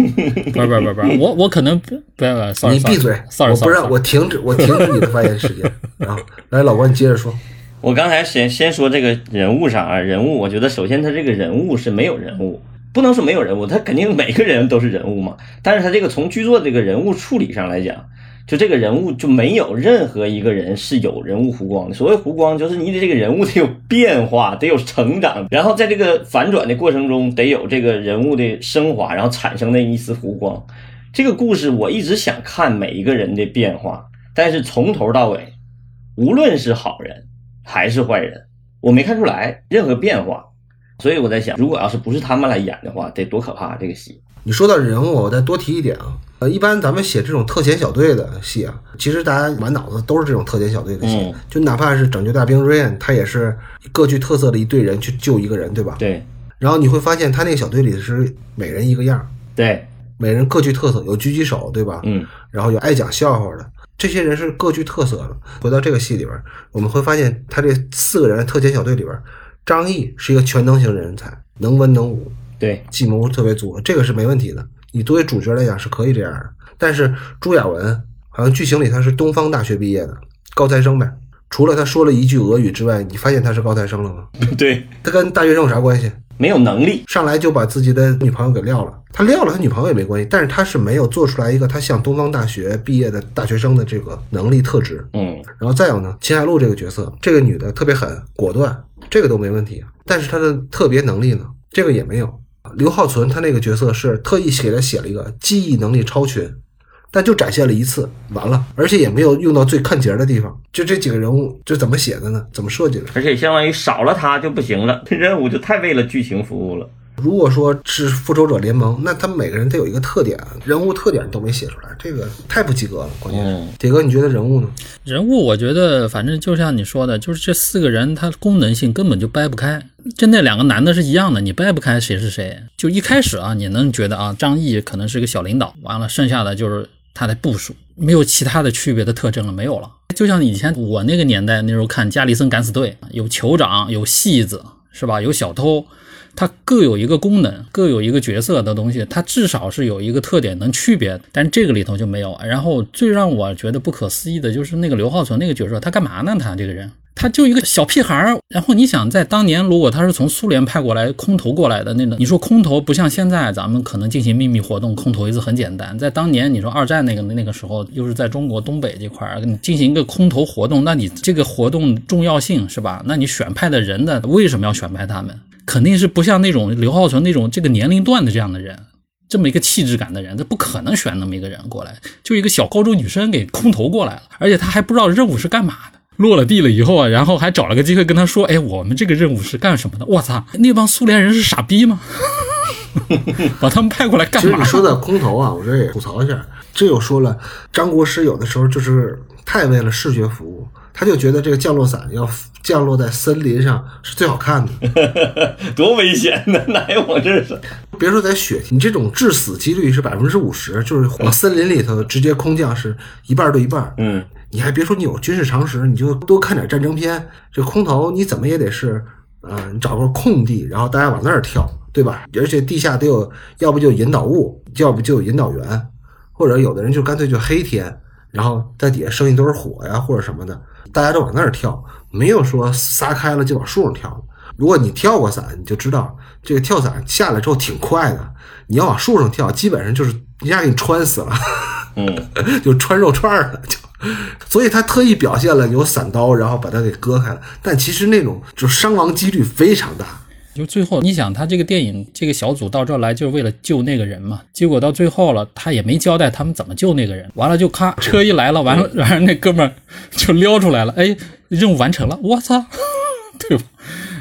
不是不是不是不是，我我可能不不不，sorry，你闭嘴，sorry，我不让我停止，我停止你的发言时间。啊，来，老关，你接着说。我刚才先先说这个人物上啊，人物，我觉得首先他这个人物是没有人物，不能说没有人物，他肯定每个人都是人物嘛。但是他这个从剧作这个人物处理上来讲，就这个人物就没有任何一个人是有人物弧光的。所谓弧光，就是你的这个人物得有变化，得有成长，然后在这个反转的过程中得有这个人物的升华，然后产生那一丝弧光。这个故事我一直想看每一个人的变化，但是从头到尾，无论是好人还是坏人，我没看出来任何变化。所以我在想，如果要是不是他们来演的话，得多可怕这个戏。你说到人物，我再多提一点啊。呃，一般咱们写这种特遣小队的戏啊，其实大家满脑子都是这种特遣小队的戏，嗯就哪怕是拯救大兵瑞恩，他也是各具特色的一队人去救一个人，对吧？对然后你会发现，他那个小队里是每人一个样儿，对，每人各具特色，有狙击手，对吧？嗯然后有爱讲笑话的，这些人是各具特色的。回到这个戏里边，我们会发现他这四个人的特遣小队里边，张译是一个全能型人才，能文能武，对，计谋特别足，这个是没问题的。你作为主角来讲是可以这样的。但是朱亚文好像剧情里他是东方大学毕业的高材生呗，除了他说了一句俄语之外，你发现他是高材生了吗？对，他跟大学生有啥关系？没有能力，上来就把自己的女朋友给撂了，他撂了他女朋友也没关系，但是他是没有做出来一个他像东方大学毕业的大学生的这个能力特质。嗯然后再有呢，秦海璐这个角色，这个女的特别狠、果断，这个都没问题。但是她的特别能力呢，这个也没有。刘浩存他那个角色是特意给他写了一个记忆能力超群，但就展现了一次，完了，而且也没有用到最看节儿的地方。就这几个人物，这怎么写的呢？怎么设计的？而且相当于少了他就不行了，这任务就太为了剧情服务了。如果说是复仇者联盟，那他们每个人都有一个特点，人物特点都没写出来，这个太不及格了。关键是，嗯铁哥，你觉得人物呢？人物，我觉得反正就像你说的，就是这四个人他功能性根本就掰不开，就那两个男的是一样的，你掰不开谁是谁。就一开始啊，你能觉得啊，张译可能是个小领导，完了剩下的就是他的部署，没有其他的区别的特征了，没有了。就像以前我那个年代那时候看《加里森敢死队》，有酋长，有戏子，是吧？有小偷。它各有一个功能，各有一个角色的东西，它至少是有一个特点能区别，但这个里头就没有。然后最让我觉得不可思议的就是那个刘浩存那个角色，他干嘛呢？他这个人，他就一个小屁孩儿。然后你想，在当年如果他是从苏联派过来空投过来的那种，你说空投不像现在咱们可能进行秘密活动，空投一次很简单。在当年你说二战那个那个时候，又是在中国东北这块儿，进行一个空投活动，那你这个活动重要性是吧？那你选派的人的为什么要选派他们？肯定是不像那种刘浩存那种这个年龄段的这样的人，这么一个气质感的人，他不可能选那么一个人过来，就一个小高中女生给空投过来了，而且他还不知道任务是干嘛的。落了地了以后啊，然后还找了个机会跟他说：“哎，我们这个任务是干什么的？”我操，那帮苏联人是傻逼吗？把他们派过来干嘛其实你？说到空投啊，我这也吐槽一下，这又说了，张国师有的时候就是太为了视觉服务，他就觉得这个降落伞要降落在森林上是最好看的。多危险呢！哪有我这是？别说在雪地，你这种致死几率是百分之五十，就是往森林里头直接空降是一半对一半。嗯，你还别说你有军事常识，你就多看点战争片。这空投你怎么也得是，呃，你找个空地，然后大家往那儿跳，对吧？而且地下得有，要不就引导物，要不就有引导员，或者有的人就干脆就黑天，然后在底下生一堆火呀或者什么的，大家都往那儿跳，没有说撒开了就往树上跳。如果你跳过伞，你就知道这个跳伞下来之后挺快的，你要往树上跳，基本上就是一下给你穿死了。嗯，就穿肉串儿了，就，所以他特意表现了有伞刀，然后把它给割开了，但其实那种就伤亡几率非常大。就最后你想，他这个电影这个小组到这儿来就是为了救那个人嘛，结果到最后了，他也没交代他们怎么救那个人，完了就咔车一来了，完了完了那哥们儿就撩出来了，哎，任务完成了，我操，对吧？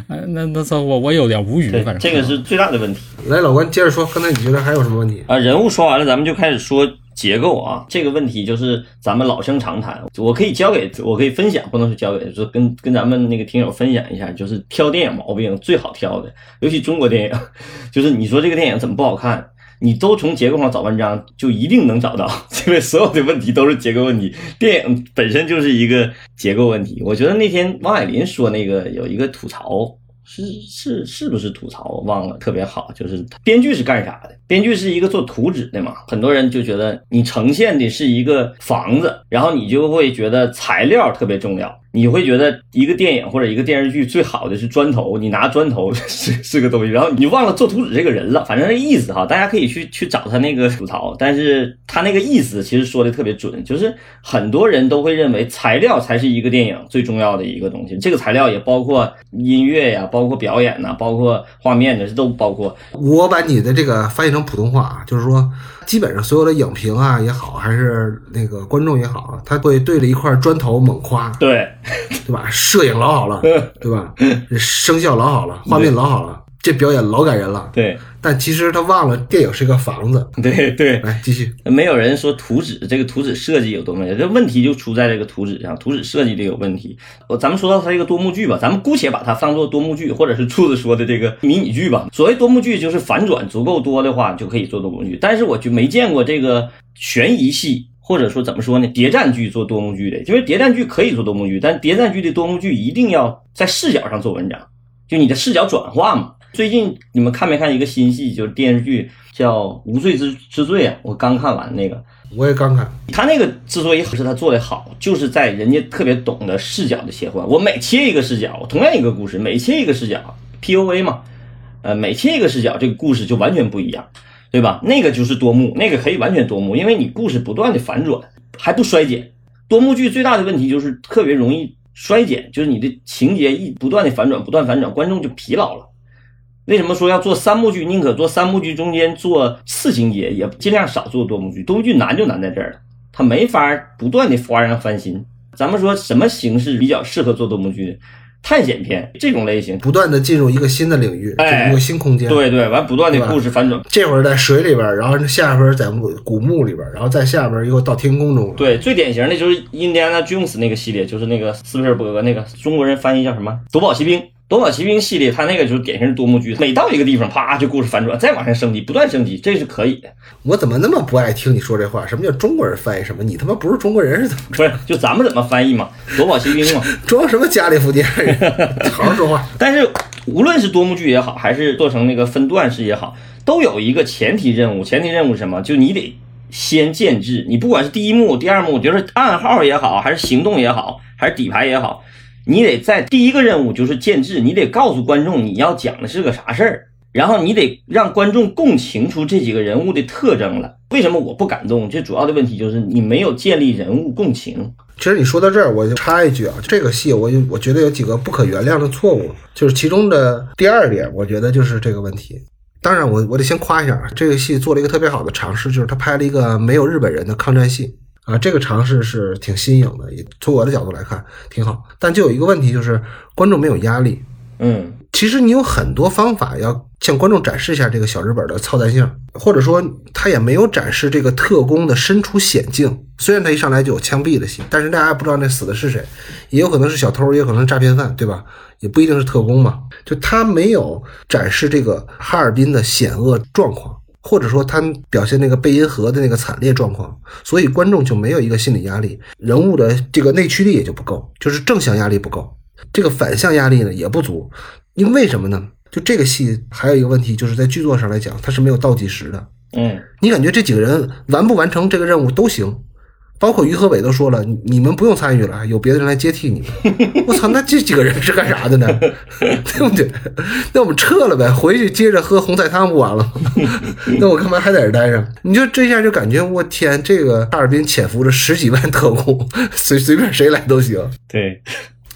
哎，那那操我我有点无语，反正，这个是最大的问题来，老关接着说，刚才你觉得还有什么问题？啊。人物说完了，咱们就开始说结构啊。这个问题就是咱们老生常谈，我可以教给我可以分享，不能说教给，就是跟跟咱们那个听友分享一下，就是挑电影毛病最好挑的，尤其中国电影，就是你说这个电影怎么不好看，你都从结构上找文章，就一定能找到，因为所有的问题都是结构问题。电影本身就是一个结构问题。我觉得那天汪海林说那个有一个吐槽。是是是不是吐槽？我忘了，特别好，就是编剧是干啥的？编剧是一个做图纸的嘛。很多人就觉得你呈现的是一个房子，然后你就会觉得材料特别重要。你会觉得一个电影或者一个电视剧最好的是砖头，你拿砖头 是是个东西，然后你忘了做图纸这个人了。反正那意思哈，大家可以去去找他那个吐槽，但是他那个意思其实说的特别准，就是很多人都会认为材料才是一个电影最重要的一个东西。这个材料也包括音乐呀，包括表演呐，包括画面的，这都包括。我把你的这个翻译成普通话啊，就是说，基本上所有的影评啊也好，还是那个观众也好啊，他会对着一块砖头猛夸，对，对吧？摄影老好了，对吧？这 声效老好了，画面老好了，这表演老感人了。对，但其实他忘了电影是个房子。对，对。来继续，没有人说图纸这个图纸设计有多么，这问题就出在这个图纸上，图纸设计的有问题。我咱们说到它这个多幕剧吧，咱们姑且把它当做多幕剧，或者是柱子说的这个迷你剧吧。所谓多幕剧，就是反转足够多的话，就可以做多幕剧。但是我就没见过这个悬疑戏。或者说怎么说呢？谍战剧做多幕剧的，因为谍战剧可以做多幕剧，但谍战剧的多幕剧一定要在视角上做文章，就你的视角转化嘛。最近你们看没看一个新戏，就是电视剧叫《无罪之之罪》啊？我刚看完那个，我也刚看。他那个之所以是他做的好，就是在人家特别懂得视角的切换。我每切一个视角，同样一个故事，每切一个视角，P O A 嘛，呃，每切一个视角，这个故事就完全不一样。对吧？那个就是多幕，那个可以完全多幕，因为你故事不断的反转，还不衰减。多幕剧最大的问题就是特别容易衰减，就是你的情节一不断的反转，不断反转，观众就疲劳了。为什么说要做三幕剧？宁可做三幕剧中间做次情节，也尽量少做多幕剧。多幕剧难就难在这儿了，它没法不断的发扬翻新。咱们说什么形式比较适合做多幕剧？探险片这种类型，不断的进入一个新的领域，哎，一个新空间。对对，完不断的故事反转。这会儿在水里边，然后下边在古墓里边，然后在下边又到天空中了。对，最典型的就是印第安纳琼斯那个系列，就是那个斯皮尔伯格那个中国人翻译叫什么《夺宝奇兵》。夺宝奇兵系列，它那个就是典型的多幕剧，每到一个地方，啪就故事反转，再往上升级，不断升级，这是可以的。我怎么那么不爱听你说这话？什么叫中国人翻译什么？你他妈不是中国人是怎么？不是，就咱们怎么翻译嘛？夺宝奇兵嘛？装什么加利福尼亚人？好好说话。但是无论是多幕剧也好，还是做成那个分段式也好，都有一个前提任务。前提任务是什么？就你得先建制。你不管是第一幕、第二幕，就是暗号也好，还是行动也好，还是底牌也好。你得在第一个任务就是建制，你得告诉观众你要讲的是个啥事儿，然后你得让观众共情出这几个人物的特征了。为什么我不感动？这主要的问题就是你没有建立人物共情。其实你说到这儿，我就插一句啊，这个戏我我觉得有几个不可原谅的错误，就是其中的第二点，我觉得就是这个问题。当然，我我得先夸一下，这个戏做了一个特别好的尝试，就是他拍了一个没有日本人的抗战戏。啊，这个尝试是挺新颖的，也从我的角度来看挺好。但就有一个问题，就是观众没有压力。嗯，其实你有很多方法要向观众展示一下这个小日本的操蛋性，或者说他也没有展示这个特工的身处险境。虽然他一上来就有枪毙的戏，但是大家不知道那死的是谁，也有可能是小偷，也有可能是诈骗犯，对吧？也不一定是特工嘛。就他没有展示这个哈尔滨的险恶状况。或者说他表现那个贝因河的那个惨烈状况，所以观众就没有一个心理压力，人物的这个内驱力也就不够，就是正向压力不够，这个反向压力呢也不足。因为什么呢？就这个戏还有一个问题，就是在剧作上来讲，它是没有倒计时的。嗯，你感觉这几个人完不完成这个任务都行，包括于和伟都说了，你你们不用参与了，有别的人来接替你们。我操，那这几个人是干啥的呢？对不对？那我们撤了呗，回去接着喝红菜汤不完了吗？那我干嘛还在这待着？你就这下就感觉我天，这个哈尔滨潜伏着十几万特工，随随便谁来都行，对，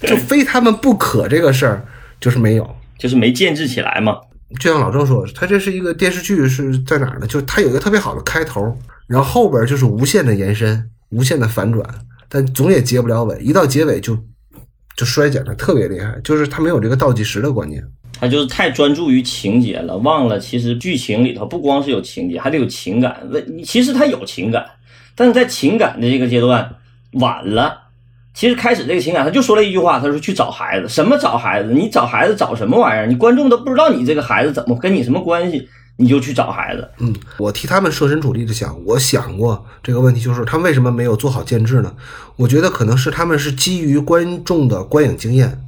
就非他们不可这个事儿就是没有。就是没建制起来嘛。就像老郑说，他这是一个电视剧，是在哪儿呢？就是它有一个特别好的开头，然后后边就是无限的延伸、无限的反转，但总也结不了尾。一到结尾就就衰减的特别厉害，就是他没有这个倒计时的观念。他就是太专注于情节了，忘了其实剧情里头不光是有情节，还得有情感。问其实他有情感，但是在情感的这个阶段晚了。其实开始这个情感，他就说了一句话，他说去找孩子，什么找孩子？你找孩子找什么玩意儿？你观众都不知道你这个孩子怎么跟你什么关系，你就去找孩子。嗯，我替他们设身处地的想，我想过这个问题，就是他们为什么没有做好建制呢？我觉得可能是他们是基于观众的观影经验，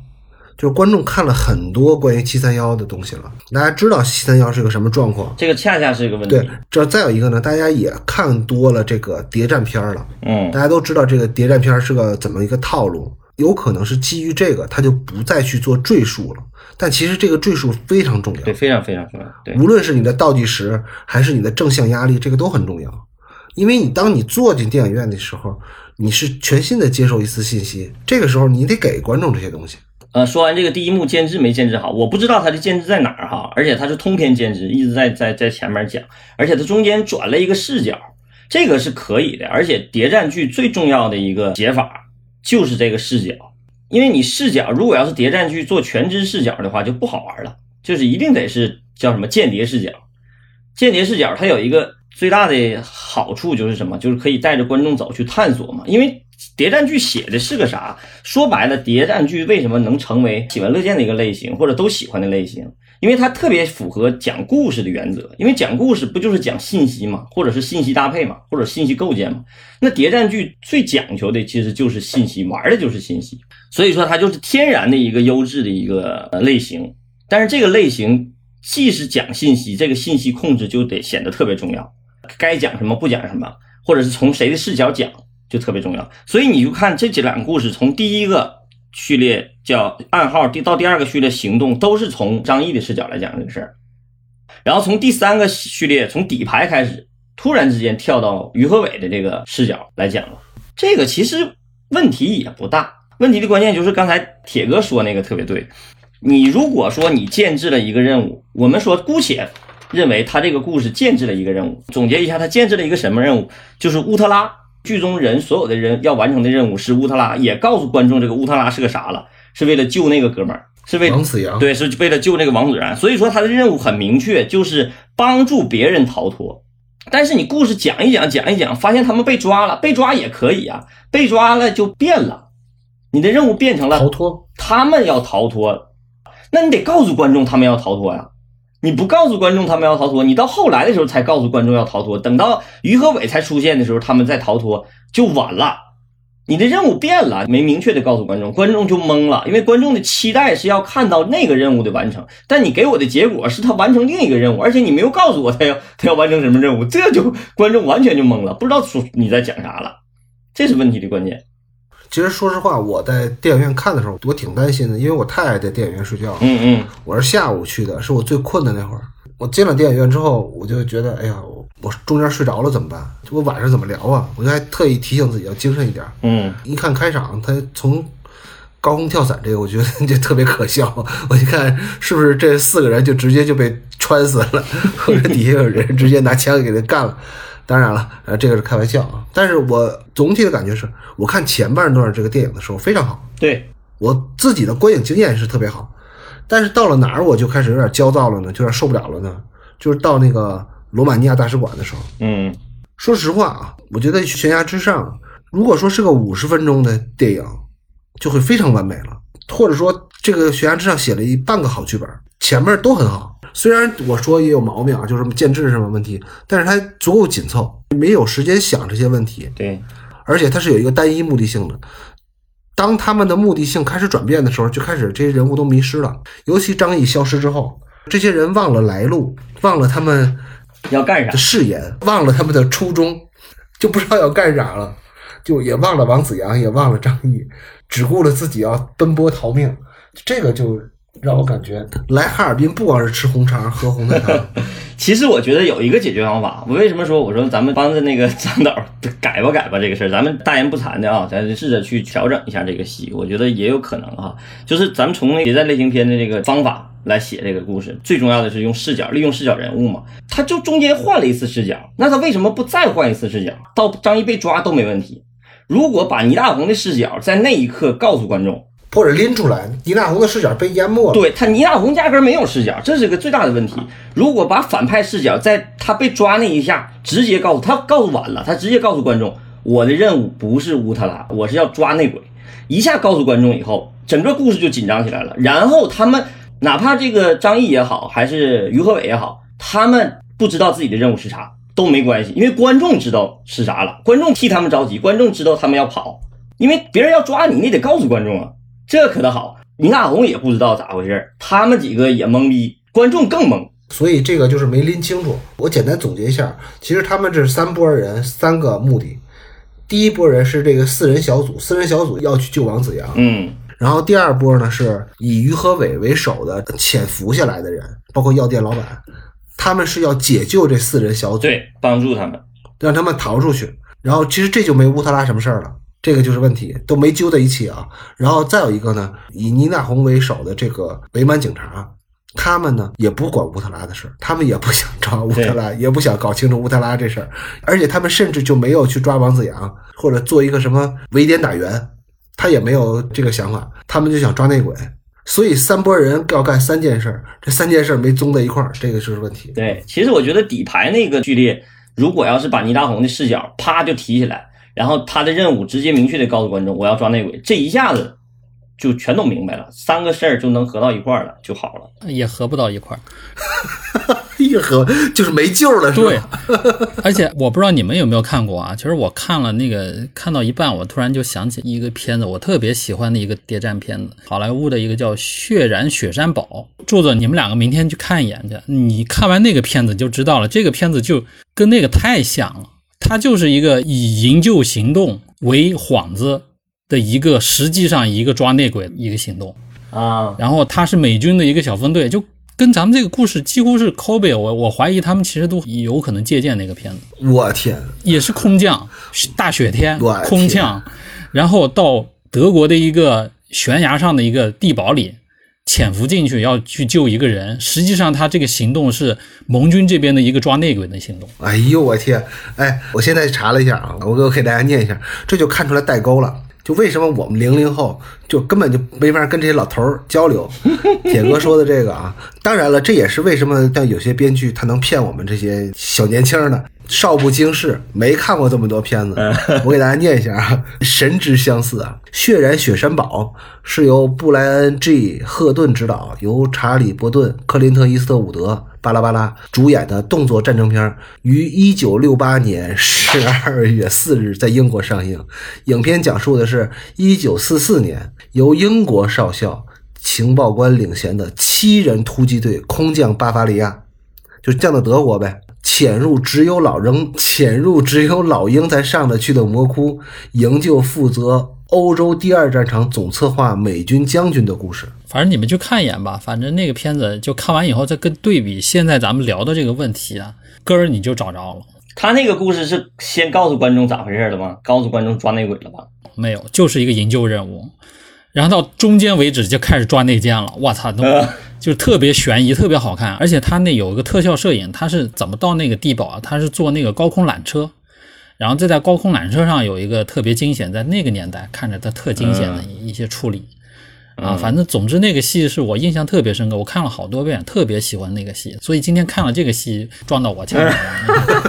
就是观众看了很多关于七三幺的东西了，大家知道七三幺是个什么状况。这个恰恰是一个问题。对，这再有一个呢，大家也看多了这个谍战片了，嗯大家都知道这个谍战片是个怎么一个套路，有可能是基于这个，他就不再去做赘述了。但其实这个赘述非常重要对，，非常非常重要。对，无论是你的倒计时还是你的正向压力，这个都很重要。因为你当你坐进电影院的时候，你是全新的接受一次信息，这个时候你得给观众这些东西。呃，说完这个第一幕监制没监制好，我不知道他的监制在哪儿哈，而且他是通篇监制，一直在在在前面讲，而且他中间转了一个视角，这个是可以的。而且谍战剧最重要的一个解法就是这个视角，因为你视角如果要是谍战剧做全知视角的话，就不好玩了，就是一定得是叫什么间谍视角。间谍视角它有一个最大的好处就是什么？就是可以带着观众走去探索嘛。因为谍战剧写的是个啥？说白了，谍战剧为什么能成为喜闻乐见的一个类型，或者都喜欢的类型？因为它特别符合讲故事的原则。因为讲故事不就是讲信息嘛，或者是信息搭配嘛，或者信息构建嘛？那谍战剧最讲究的其实就是信息，玩的就是信息。所以说它就是天然的一个优质的一个类型。但是这个类型既是讲信息，这个信息控制就得显得特别重要，该讲什么不讲什么，或者是从谁的视角讲就特别重要。所以你就看这几两个故事，从第一个序列叫暗号，第到第二个序列行动，都是从张译的视角来讲这个事儿。然后从第三个序列，从底牌开始，突然之间跳到于和伟的这个视角来讲了。这个其实问题也不大，问题的关键就是刚才铁哥说那个特别对。你如果说你建制了一个任务，我们说姑且认为他这个故事建制了一个任务。总结一下，他建制了一个什么任务？就是乌特拉剧中人所有的人要完成的任务是乌特拉，也告诉观众这个乌特拉是个啥了，是为了救那个哥们儿，是为王子阳，对，是为了救那个王子然。所以说他的任务很明确，就是帮助别人逃脱。但是你故事讲一讲，讲一讲，发现他们被抓了，被抓也可以啊，被抓了就变了，你的任务变成了逃脱。他们要逃脱，那你得告诉观众他们要逃脱呀。你不告诉观众他们要逃脱，你到后来的时候才告诉观众要逃脱，等到于和伟才出现的时候，他们再逃脱就晚了。你的任务变了，没明确的告诉观众，观众就懵了，因为观众的期待是要看到那个任务的完成，但你给我的结果是他完成另一个任务，而且你没有告诉我他要他要完成什么任务，这就观众完全就懵了，不知道说你在讲啥了，这是问题的关键。其实说实话，我在电影院看的时候，我挺担心的，因为我太爱在电影院睡觉了。嗯嗯，我是下午去的，是我最困的那会儿。我进了电影院之后，我就觉得，哎呀，我我中间睡着了怎么办？我晚上怎么聊啊？我就还特意提醒自己要精神一点。嗯，一看开场，他从高空跳伞这个，我觉得 就特别可笑。我一看是不是这四个人就直接就被穿死了，或者底下有人直接拿枪给他干了？当然了，呃，这个是开玩笑啊。但是我总体的感觉是，我看前半段这个电影的时候非常好，对，我自己的观影经验是特别好。但是到了哪儿我就开始有点焦躁了呢，就有点受不了了呢。就是到那个罗马尼亚大使馆的时候，嗯说实话啊，我觉得《悬崖之上》如果说是个五十分钟的电影，就会非常完美了。或者说，这个《悬崖之上》写了一半个好剧本，前面都很好。虽然我说也有毛病啊，就是什么建制什么问题，但是它足够紧凑，没有时间想这些问题，对，而且它是有一个单一目的性的。当他们的目的性开始转变的时候，就开始这些人物都迷失了。尤其张译消失之后，这些人忘了来路，忘了他们要干啥的？誓言，忘了他们的初衷，就不知道要干啥了，就也忘了王子阳，也忘了张译，只顾了自己要奔波逃命。这个就让我感觉来哈尔滨不光是吃红肠、喝红菜汤。其实我觉得有一个解决方法。我为什么说我说咱们帮着那个 张导改吧改吧这个事儿，咱们大言不惭的啊，咱试着去调整一下这个戏，我觉得也有可能啊。就是咱们从那谍战类型片的这个方法来写这个故事，最重要的是用视角，利用视角人物嘛。他就中间换了一次视角，那他为什么不再换一次视角？到张译被抓都没问题。如果把倪大红的视角在那一刻告诉观众。或者拎出来，倪大红的视角被淹没了。对他，倪大红压根没有视角，这是个最大的问题。如果把反派视角在他被抓那一下直接告诉他，告诉晚了，他直接告诉观众，我的任务不是乌特拉，我是要抓内鬼。一下告诉观众以后，整个故事就紧张起来了。然后他们哪怕这个张译也好，还是于和伟也好，他们不知道自己的任务是啥都没关系，因为观众知道是啥了，观众替他们着急，观众知道他们要跑，因为别人要抓你，你得告诉观众啊。这可倒好，倪大红也不知道咋回事他们几个也懵逼，观众更懵，所以这个就是没拎清楚。我简单总结一下，其实他们这三波人，三个目的。第一波人是这个四人小组，四人小组要去救王子阳，嗯，然后第二波呢是以于和伟为首的潜伏下来的人，包括药店老板，他们是要解救这四人小组，对，帮助他们，让他们逃出去。然后其实这就没乌特拉什么事儿了。这个就是问题，都没揪在一起啊。然后再有一个呢，以倪大红为首的这个伪满警察，他们呢也不管乌特拉的事儿，他们也不想抓乌特拉，也不想搞清楚乌特拉这事儿，而且他们甚至就没有去抓王子阳或者做一个什么围点打援，他也没有这个想法，他们就想抓内鬼。所以三拨人要干三件事，这三件事没综在一块儿，这个就是问题。对，其实我觉得底牌那个剧烈，如果要是把倪大红的视角啪就提起来。然后他的任务直接明确的告诉观众，我要抓内鬼，这一下子就全都明白了，三个事儿就能合到一块儿了，就好了。也合不到一块儿，一合就是没救了，是吧？对。而且我不知道你们有没有看过啊？其实我看了那个，看到一半，我突然就想起一个片子，我特别喜欢的一个谍战片子，好莱坞的一个叫《血染雪山堡》。柱子，你们两个明天去看一眼去，你看完那个片子就知道了，这个片子就跟那个太像了。它就是一个以营救行动为幌子的一个，实际上一个抓内鬼一个行动啊。然后他是美军的一个小分队，就跟咱们这个故事几乎是 copy。我我怀疑他们其实都有可能借鉴那个片子。我天，也是空降，大雪天，空降，然后到德国的一个悬崖上的一个地堡里。潜伏进去要去救一个人，实际上他这个行动是盟军这边的一个抓内鬼的行动。哎呦我天！哎，我现在查了一下啊，我我给大家念一下，这就看出来代沟了。就为什么我们零零后就根本就没法跟这些老头儿交流？铁哥说的这个啊，当然了，这也是为什么像有些编剧他能骗我们这些小年轻的。少不经事，没看过这么多片子。我给大家念一下啊，神之相似啊，《血染雪山堡》是由布莱恩 ·G· 赫顿执导，由查理·伯顿、克林特·伊斯特伍德巴拉巴拉主演的动作战争片，于一九六八年十二月四日在英国上映。影片讲述的是一九四四年由英国少校情报官领衔的七人突击队空降巴伐利亚，就降到德国呗。潜入只有老人潜入只有老鹰才上得去的魔窟，营救负责欧洲第二战场总策划美军将军的故事。反正你们去看一眼吧。反正那个片子就看完以后再跟对比现在咱们聊的这个问题啊，根儿你就找着了。他那个故事是先告诉观众咋回事了吗？告诉观众抓内鬼了吧？没有，就是一个营救任务，然后到中间为止就开始抓内奸了。我操，都。就特别悬疑，特别好看，而且他那有一个特效摄影，他是怎么到那个地堡啊？他是坐那个高空缆车，然后再在高空缆车上有一个特别惊险，在那个年代看着他特惊险的一些处理啊。反正总之那个戏是我印象特别深刻，我看了好多遍，特别喜欢那个戏，所以今天看了这个戏撞到我前面了。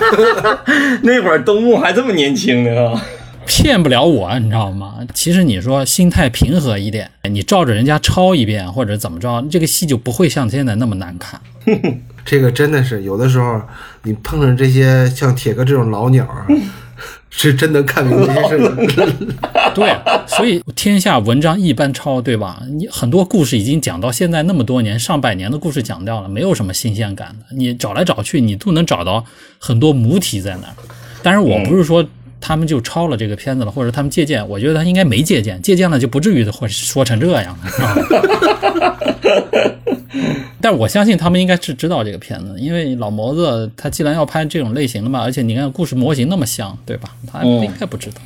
那会儿东木还这么年轻呢。骗不了我，你知道吗？其实你说心态平和一点，你照着人家抄一遍或者怎么着，这个戏就不会像现在那么难看。这个真的是有的时候，你碰上这些像铁哥这种老鸟啊，是真能看明白这些事儿。对，所以天下文章一般抄，对吧？你很多故事已经讲到现在那么多年，上百年的故事讲掉了，没有什么新鲜感的。你找来找去，你都能找到很多母体在那儿。但是，我不是说他们就抄了这个片子了，或者他们借鉴，我觉得他应该没借鉴，借鉴了就不至于会说成这样。啊 但我相信他们应该是知道这个片子，因为老谋子他既然要拍这种类型的嘛，而且你看故事模型那么像，对吧？他应该不知道。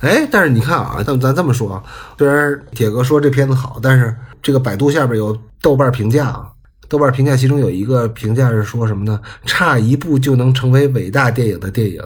哎，但是你看啊，咱咱这么说啊，虽然铁哥说这片子好，但是这个百度下边有豆瓣评价啊，豆瓣评价其中有一个评价是说什么呢？差一步就能成为伟大电影的电影，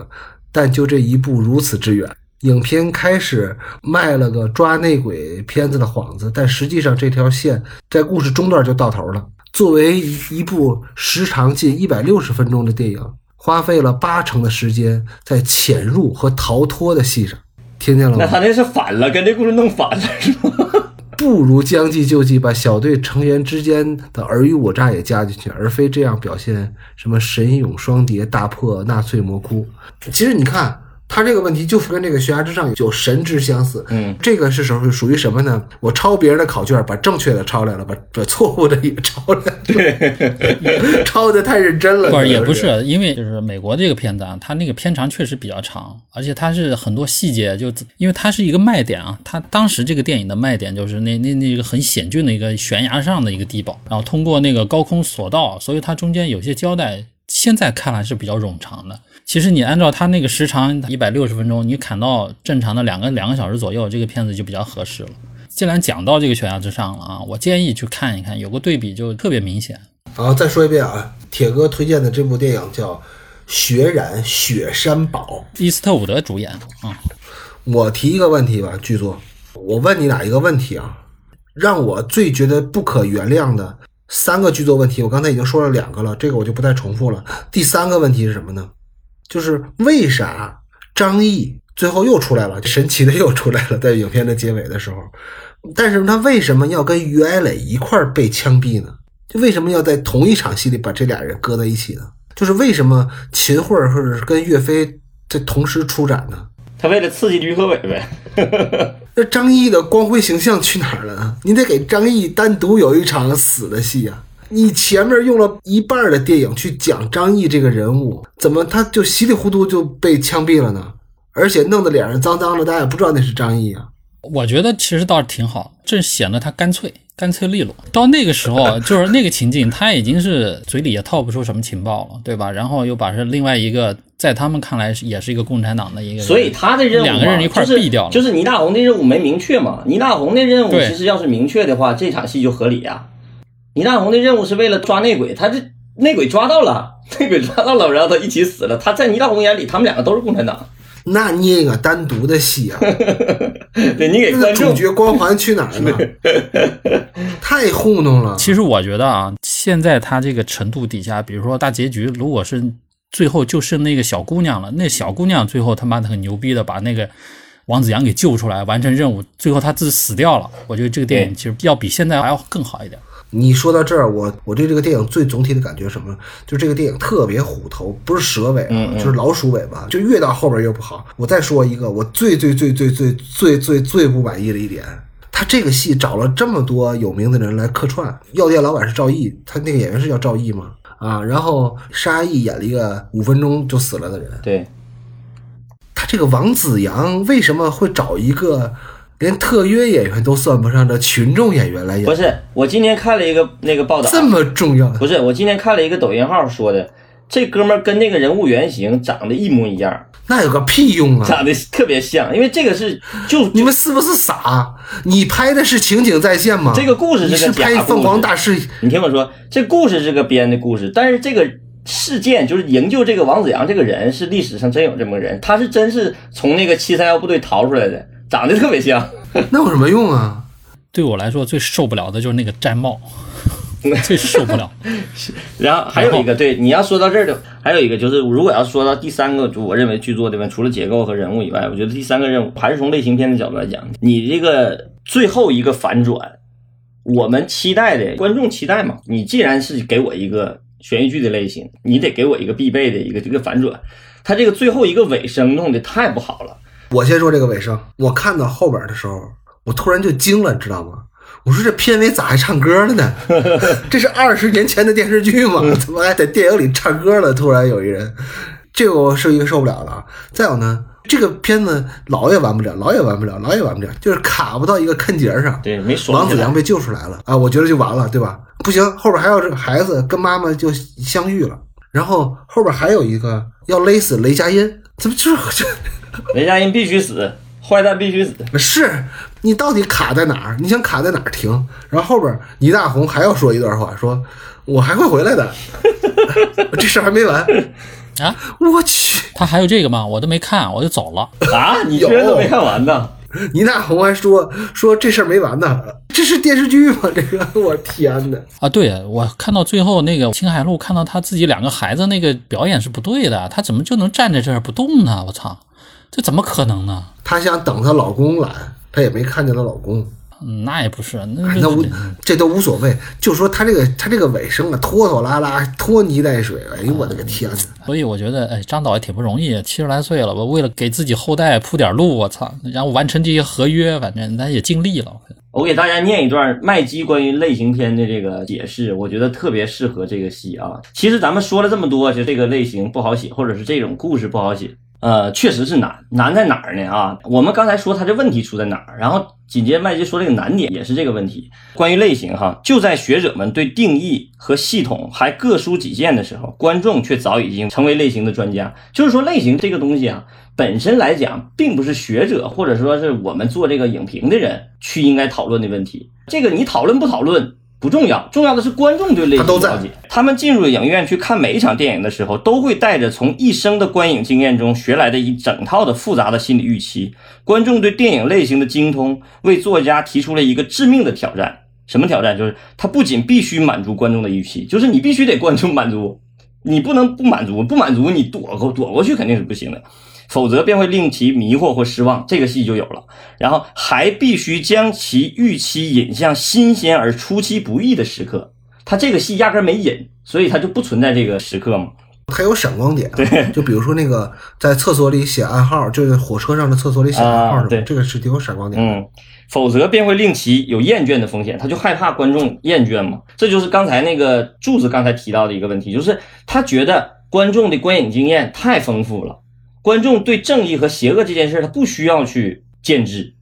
但就这一步如此之远。影片开始卖了个抓内鬼片子的幌子，但实际上这条线在故事中段就到头了。作为一一部时长近一百六十分钟的电影，花费了八成的时间在潜入和逃脱的戏上。听见了吗？那他那是反了，跟这故事弄反了是吗？不如将计就计，把小队成员之间的尔虞我诈也加进去，而非这样表现什么神勇双蝶大破纳粹魔窟。其实你看。他这个问题就是跟这个悬崖之上有神之相似，嗯，这个是属于属于什么呢？我抄别人的考卷，把正确的抄来了，把把错误的也抄来了，对，抄的太认真了。不是，也不是，是，因为就是美国这个片子啊，它那个片长确实比较长，而且它是很多细节，就因为它是一个卖点啊。它当时这个电影的卖点就是那那那个很险峻的一个悬崖上的一个地堡，然后通过那个高空索道，所以它中间有些交代，现在看来是比较冗长的。其实你按照它那个时长一百六十分钟，你砍到正常的两个两个小时左右，这个片子就比较合适了。既然讲到这个悬崖之上了啊，我建议去看一看，有个对比就特别明显。好，再说一遍啊，铁哥推荐的这部电影叫《血染雪山堡》，伊斯特伍德主演啊。我提一个问题吧，剧作，我问你俩一个问题啊？让我最觉得不可原谅的三个剧作问题，我刚才已经说了两个了，这个我就不再重复了。第三个问题是什么呢？就是为啥张译最后又出来了，神奇的又出来了，在影片的结尾的时候，但是他为什么要跟于爱磊一块儿被枪毙呢？就为什么要在同一场戏里把这俩人搁在一起呢？就是为什么秦桧或者是跟岳飞在同时出展呢？他为了刺激于和伟呗。那张译的光辉形象去哪儿了呢？你得给张译单独有一场死的戏啊！你前面用了一半的电影去讲张译这个人物，怎么他就稀里糊涂就被枪毙了呢？而且弄得脸上脏脏的，大家也不知道那是张译啊。我觉得其实倒是挺好，这显得他干脆、干脆利落。到那个时候，就是那个情境，他已经是嘴里也套不出什么情报了，对吧？然后又把这另外一个，在他们看来也是一个共产党的一个，所以他的任务两个人一块毙掉了。就是倪大红的任务没明确嘛？倪大红的任务其实要是明确的话，这场戏就合理呀。倪大红的任务是为了抓内鬼，他这内鬼抓到了，内鬼抓到了，然后他一起死了。他在倪大红眼里，他们两个都是共产党。那捏一个单独的戏啊！对你给观众主角光环去哪儿了？太糊弄了。其实我觉得啊，现在他这个程度底下，比如说大结局，如果是最后就剩那个小姑娘了，那小姑娘最后他妈的很牛逼的把那个王子阳给救出来，完成任务，最后他自己死掉了。我觉得这个电影其实要比现在还要更好一点。你说到这儿，我我对这个电影最总体的感觉什么？就这个电影特别虎头，不是蛇尾，就是老鼠尾巴，就越到后边越不好。我再说一个，我最最最最最最最最不满意的一点，他这个戏找了这么多有名的人来客串，药店老板是赵毅，他那个演员是叫赵毅吗？啊，然后沙溢演了一个五分钟就死了的人。对，他这个王子阳为什么会找一个？连特约演员都算不上的群众演员来演，不是我今天看了一个那个报道，这么重要？不是我今天看了一个抖音号说的，这哥们儿跟那个人物原型长得一模一样，那有个屁用啊！长得特别像，因为这个是就你们是不是傻？你拍的是情景再现吗？这个故事是个拍凤凰大师，你听我说，这故事是个编的故事，但是这个事件就是营救这个王子阳这个人是历史上真有这么个人，他是真是从那个七三幺部队逃出来的。长得特别像，那有什么用啊？对我来说最受不了的就是那个毡帽，最受不了。然后还有一个，对你要说到这儿的，还有一个就是，如果要说到第三个，就我认为剧作这边？除了结构和人物以外，我觉得第三个任务还是从类型片的角度来讲，你这个最后一个反转，我们期待的观众期待嘛？你既然是给我一个悬疑剧的类型，你得给我一个必备的一个这个反转。他这个最后一个尾声弄得太不好了。我先说这个尾声，我看到后边的时候，我突然就惊了，你知道吗？我说这片尾咋还唱歌了呢？这是二十年前的电视剧吗？怎么还在电影里唱歌了？突然有一人，这个我是一个受不了了。再有呢，这个片子老也完不了，老也完不了，老也完不了，就是卡不到一个坑节上。对，没爽王子良被救出来了啊，我觉得就完了，对吧？不行，后边还有这个孩子跟妈妈就相遇了，然后后边还有一个要勒死雷佳音，怎么就是 雷佳音必须死，坏蛋必须死。是你到底卡在哪儿？你想卡在哪儿停？然后后边倪大红还要说一段话，说我还会回来的，这事儿还没完啊！我去，他还有这个吗？我都没看，我就走了。啊，你居然都没看完呢？倪大红还说说这事儿没完呢，这是电视剧吗？这个我天哪！啊，对我看到最后那个青海路，看到他自己两个孩子那个表演是不对的，他怎么就能站在这儿不动呢？我操，这怎么可能呢？她想等她老公来，她也没看见她老公。嗯，那也不是，那哎那无这都无所谓，就说她这个她这个尾声啊，拖拖拉拉，拖泥带水，哎呦我的个天哪！所以我觉得，哎，张导也挺不容易，七十来岁了吧，为了给自己后代铺点路，我操，然后完成这些合约，反正咱也尽力了。我给大家念一段麦基关于类型片的这个解释，我觉得特别适合这个戏啊。其实咱们说了这么多，就这个类型不好写，或者是这种故事不好写，呃，确实是难，难在哪儿呢？啊，我们刚才说他这问题出在哪儿，然后紧接着麦基说这个难点也是这个问题。关于类型哈，就在学者们对定义和系统还各抒己见的时候，观众却早已经成为类型的专家。就是说，类型这个东西啊。本身来讲，并不是学者或者说是我们做这个影评的人去应该讨论的问题。这个你讨论不讨论不重要，重要的是观众对类型了解。他们进入影院去看每一场电影的时候，都会带着从一生的观影经验中学来的一整套的复杂的心理预期。观众对电影类型的精通，为作家提出了一个致命的挑战。什么挑战？就是他不仅必须满足观众的预期，就是你必须得观众满足，你不能不满足，不满足你躲过躲过去肯定是不行的。否则便会令其迷惑或失望，这个戏就有了。然后还必须将其预期引向新鲜而出其不意的时刻。他这个戏压根没引，所以他就不存在这个时刻嘛。他有闪光点，对，就比如说那个在厕所里写暗号，就是火车上的厕所里写暗号，对，这个是挺有闪光点。嗯，否则便会令其有厌倦的风险，他就害怕观众厌倦嘛。这就是刚才那个柱子刚才提到的一个问题，就是他觉得观众的观影经验太丰富了。观众对正义和邪恶这件事，他不需要去建制，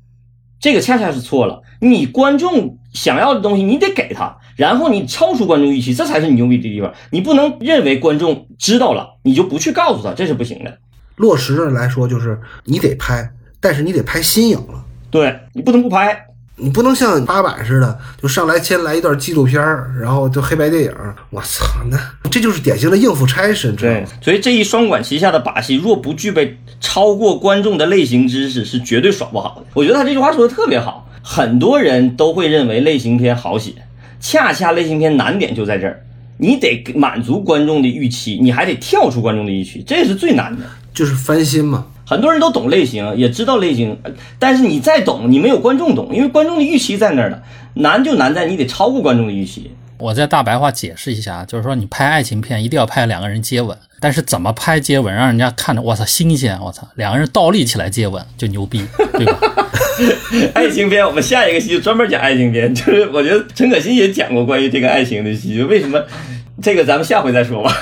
这个恰恰是错了。你观众想要的东西，你得给他，然后你超出观众预期，这才是你牛逼的地方。你不能认为观众知道了，你就不去告诉他，这是不行的。落实的来说，就是你得拍，但是你得拍新颖了。对你不能不拍。你不能像八佰似的，就上来先来一段纪录片然后就黑白电影。我操，那这就是典型的应付差事，知道吗？所以这一双管齐下的把戏，若不具备超过观众的类型知识，是绝对耍不好的。我觉得他这句话说的特别好，很多人都会认为类型片好写，恰恰类型片难点就在这儿，你得满足观众的预期，你还得跳出观众的预期，这是最难的，就是翻新嘛。很多人都懂类型，也知道类型，但是你再懂，你没有观众懂，因为观众的预期在那儿呢。难就难在你得超过观众的预期。我在大白话解释一下，就是说你拍爱情片一定要拍两个人接吻，但是怎么拍接吻让人家看着我操新鲜，我操两个人倒立起来接吻就牛逼，对吧？爱情片，我们下一个戏就专门讲爱情片，就是我觉得陈可辛也讲过关于这个爱情的戏，就为什么这个咱们下回再说吧。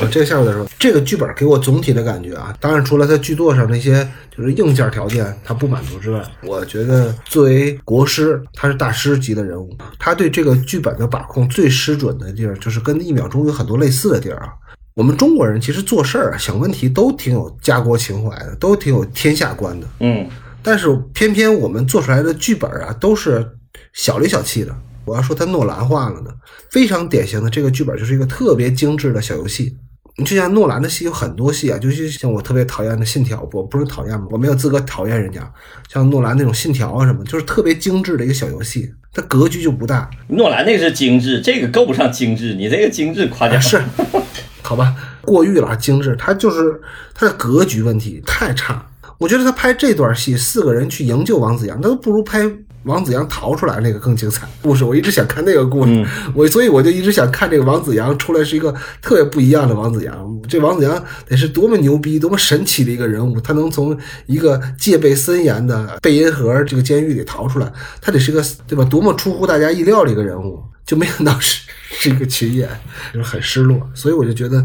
我这个下面再说。这个剧本给我总体的感觉啊，当然除了它剧作上那些就是硬件条件它不满足之外，我觉得作为国师，他是大师级的人物，他对这个剧本的把控最失准的地儿，就是跟一秒钟有很多类似的地儿啊。我们中国人其实做事儿啊、想问题都挺有家国情怀的，都挺有天下观的。嗯，但是偏偏我们做出来的剧本啊，都是小里小气的。我要说它诺兰化了呢，非常典型的这个剧本就是一个特别精致的小游戏。你就像诺兰的戏有很多戏啊，就是像我特别讨厌的《信条》，我不是讨厌吗？我没有资格讨厌人家。像诺兰那种《信条》啊什么，就是特别精致的一个小游戏，它格局就不大。诺兰那个是精致，这个够不上精致，你这个精致夸奖是，好吧，过誉了，精致，它就是它的格局问题太差。我觉得他拍这段戏，四个人去营救王子阳，那都不如拍王子阳逃出来那个更精彩故事，我一直想看那个故事，嗯我所以我就一直想看这个王子阳出来是一个特别不一样的王子阳。这王子阳得是多么牛逼、多么神奇的一个人物，他能从一个戒备森严的贝因河这个监狱里逃出来，他得是个对吧？多么出乎大家意料的一个人物，就没想到是是一个群演，就是很失落。所以我就觉得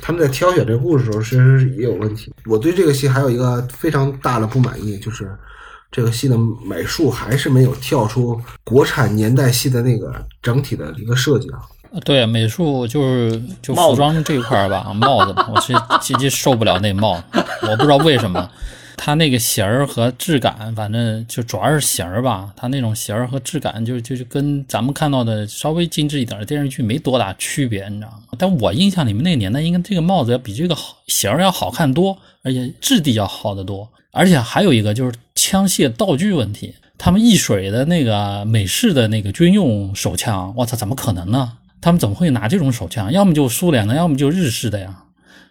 他们在挑选这个故事的时候，其实是也有问题。我对这个戏还有一个非常大的不满意，就是。这个戏的美术还是没有跳出国产年代戏的那个整体的一个设计啊。对，美术就是就服装这一块儿吧，帽子吧，我是极其 受不了那帽子，我不知道为什么，它那个型儿和质感，反正就主要是型儿吧，它那种型儿和质感就就就跟咱们看到的稍微精致一点的电视剧没多大区别，你知道吗？但我印象里面那个年代，应该这个帽子要比这个好型儿要好看多，而且质地要好得多，而且还有一个就是枪械道具问题。他们易水的那个美式的那个军用手枪，我操，怎么可能呢？他们怎么会拿这种手枪？要么就苏联的，要么就日式的呀，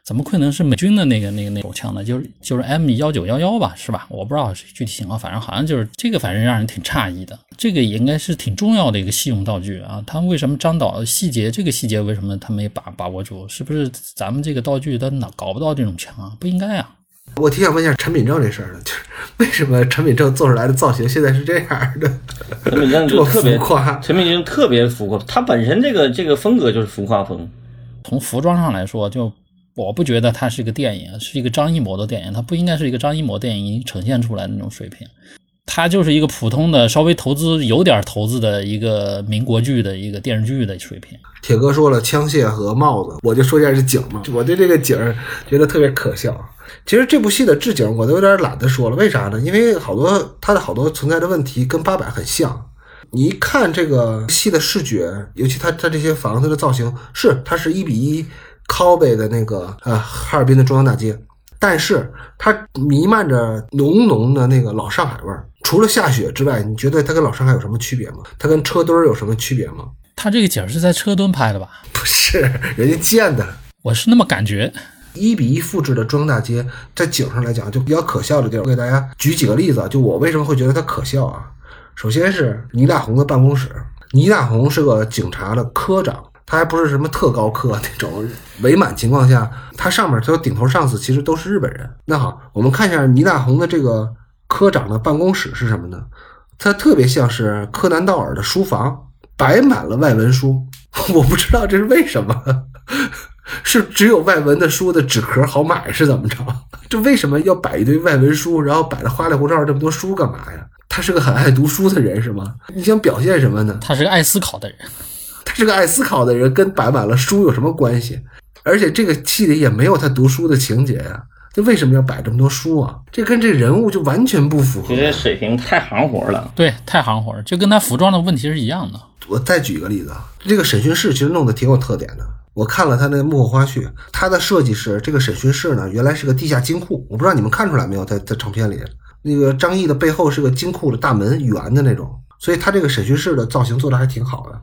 怎么可能是美军的那个那个那手枪呢？就是就是 M 幺九幺幺吧，是吧？我不知道具体情况，反正好像就是这个，反正让人挺诧异的。这个也应该是挺重要的一个戏用道具啊。他们为什么张导细节这个细节为什么他没把把握住？是不是咱们这个道具他哪搞不到这种枪啊？不应该啊。我挺想问一下陈敏正这事儿的，就是为什么陈敏正做出来的造型现在是这样的？陈敏正这么就特别浮夸陈敏正特别浮夸，他本身这个这个风格就是浮夸风。从服装上来说，就我不觉得它是一个电影，是一个张艺谋的电影，它不应该是一个张艺谋电影呈现出来的那种水平。它就是一个普通的、稍微投资有点投资的一个民国剧的一个电视剧的水平。铁哥说了枪械和帽子，我就说一下这景嘛。我对这个景儿觉得特别可笑。其实这部戏的置景我都有点懒得说了，为啥呢？因为好多它的好多存在的问题跟八佰很像。你一看这个戏的视觉，尤其它它这些房子的造型，是它是一比一拷贝的那个呃哈尔滨的中央大街，但是它弥漫着浓浓的那个老上海味儿。除了下雪之外，你觉得它跟老上海有什么区别吗？它跟车墩儿有什么区别吗？它这个景儿是在车墩拍的吧？不是，人家建的。我是那么感觉。一比一复制的中央大街，在景上来讲就比较可笑的地儿。我给大家举几个例子啊，就我为什么会觉得它可笑啊？首先是倪大红的办公室，倪大红是个警察的科长，他还不是什么特高科那种，伪满情况下，他上面他的顶头上司其实都是日本人。那好，我们看一下倪大红的这个科长的办公室是什么呢？它特别像是柯南道尔的书房，摆满了外文书，我不知道这是为什么。是只有外文的书的纸壳好买是怎么着？这为什么要摆一堆外文书，然后摆的花里胡哨这么多书干嘛呀？他是个很爱读书的人是吗？你想表现什么呢？他是个爱思考的人，他是个爱思考的人，跟摆满了书有什么关系？而且这个戏里也没有他读书的情节呀，这为什么要摆这么多书啊？这跟这人物就完全不符合觉。得水平太行活了。对，太行活了，就跟他服装的问题是一样的。我再举一个例子啊，这个审讯室其实弄得挺有特点的。我看了他那幕后花絮，他的设计是这个审讯室呢，原来是个地下金库。我不知道你们看出来没有，在在成片里，那个张译的背后是个金库的大门，圆的那种，所以他这个审讯室的造型做的还挺好的。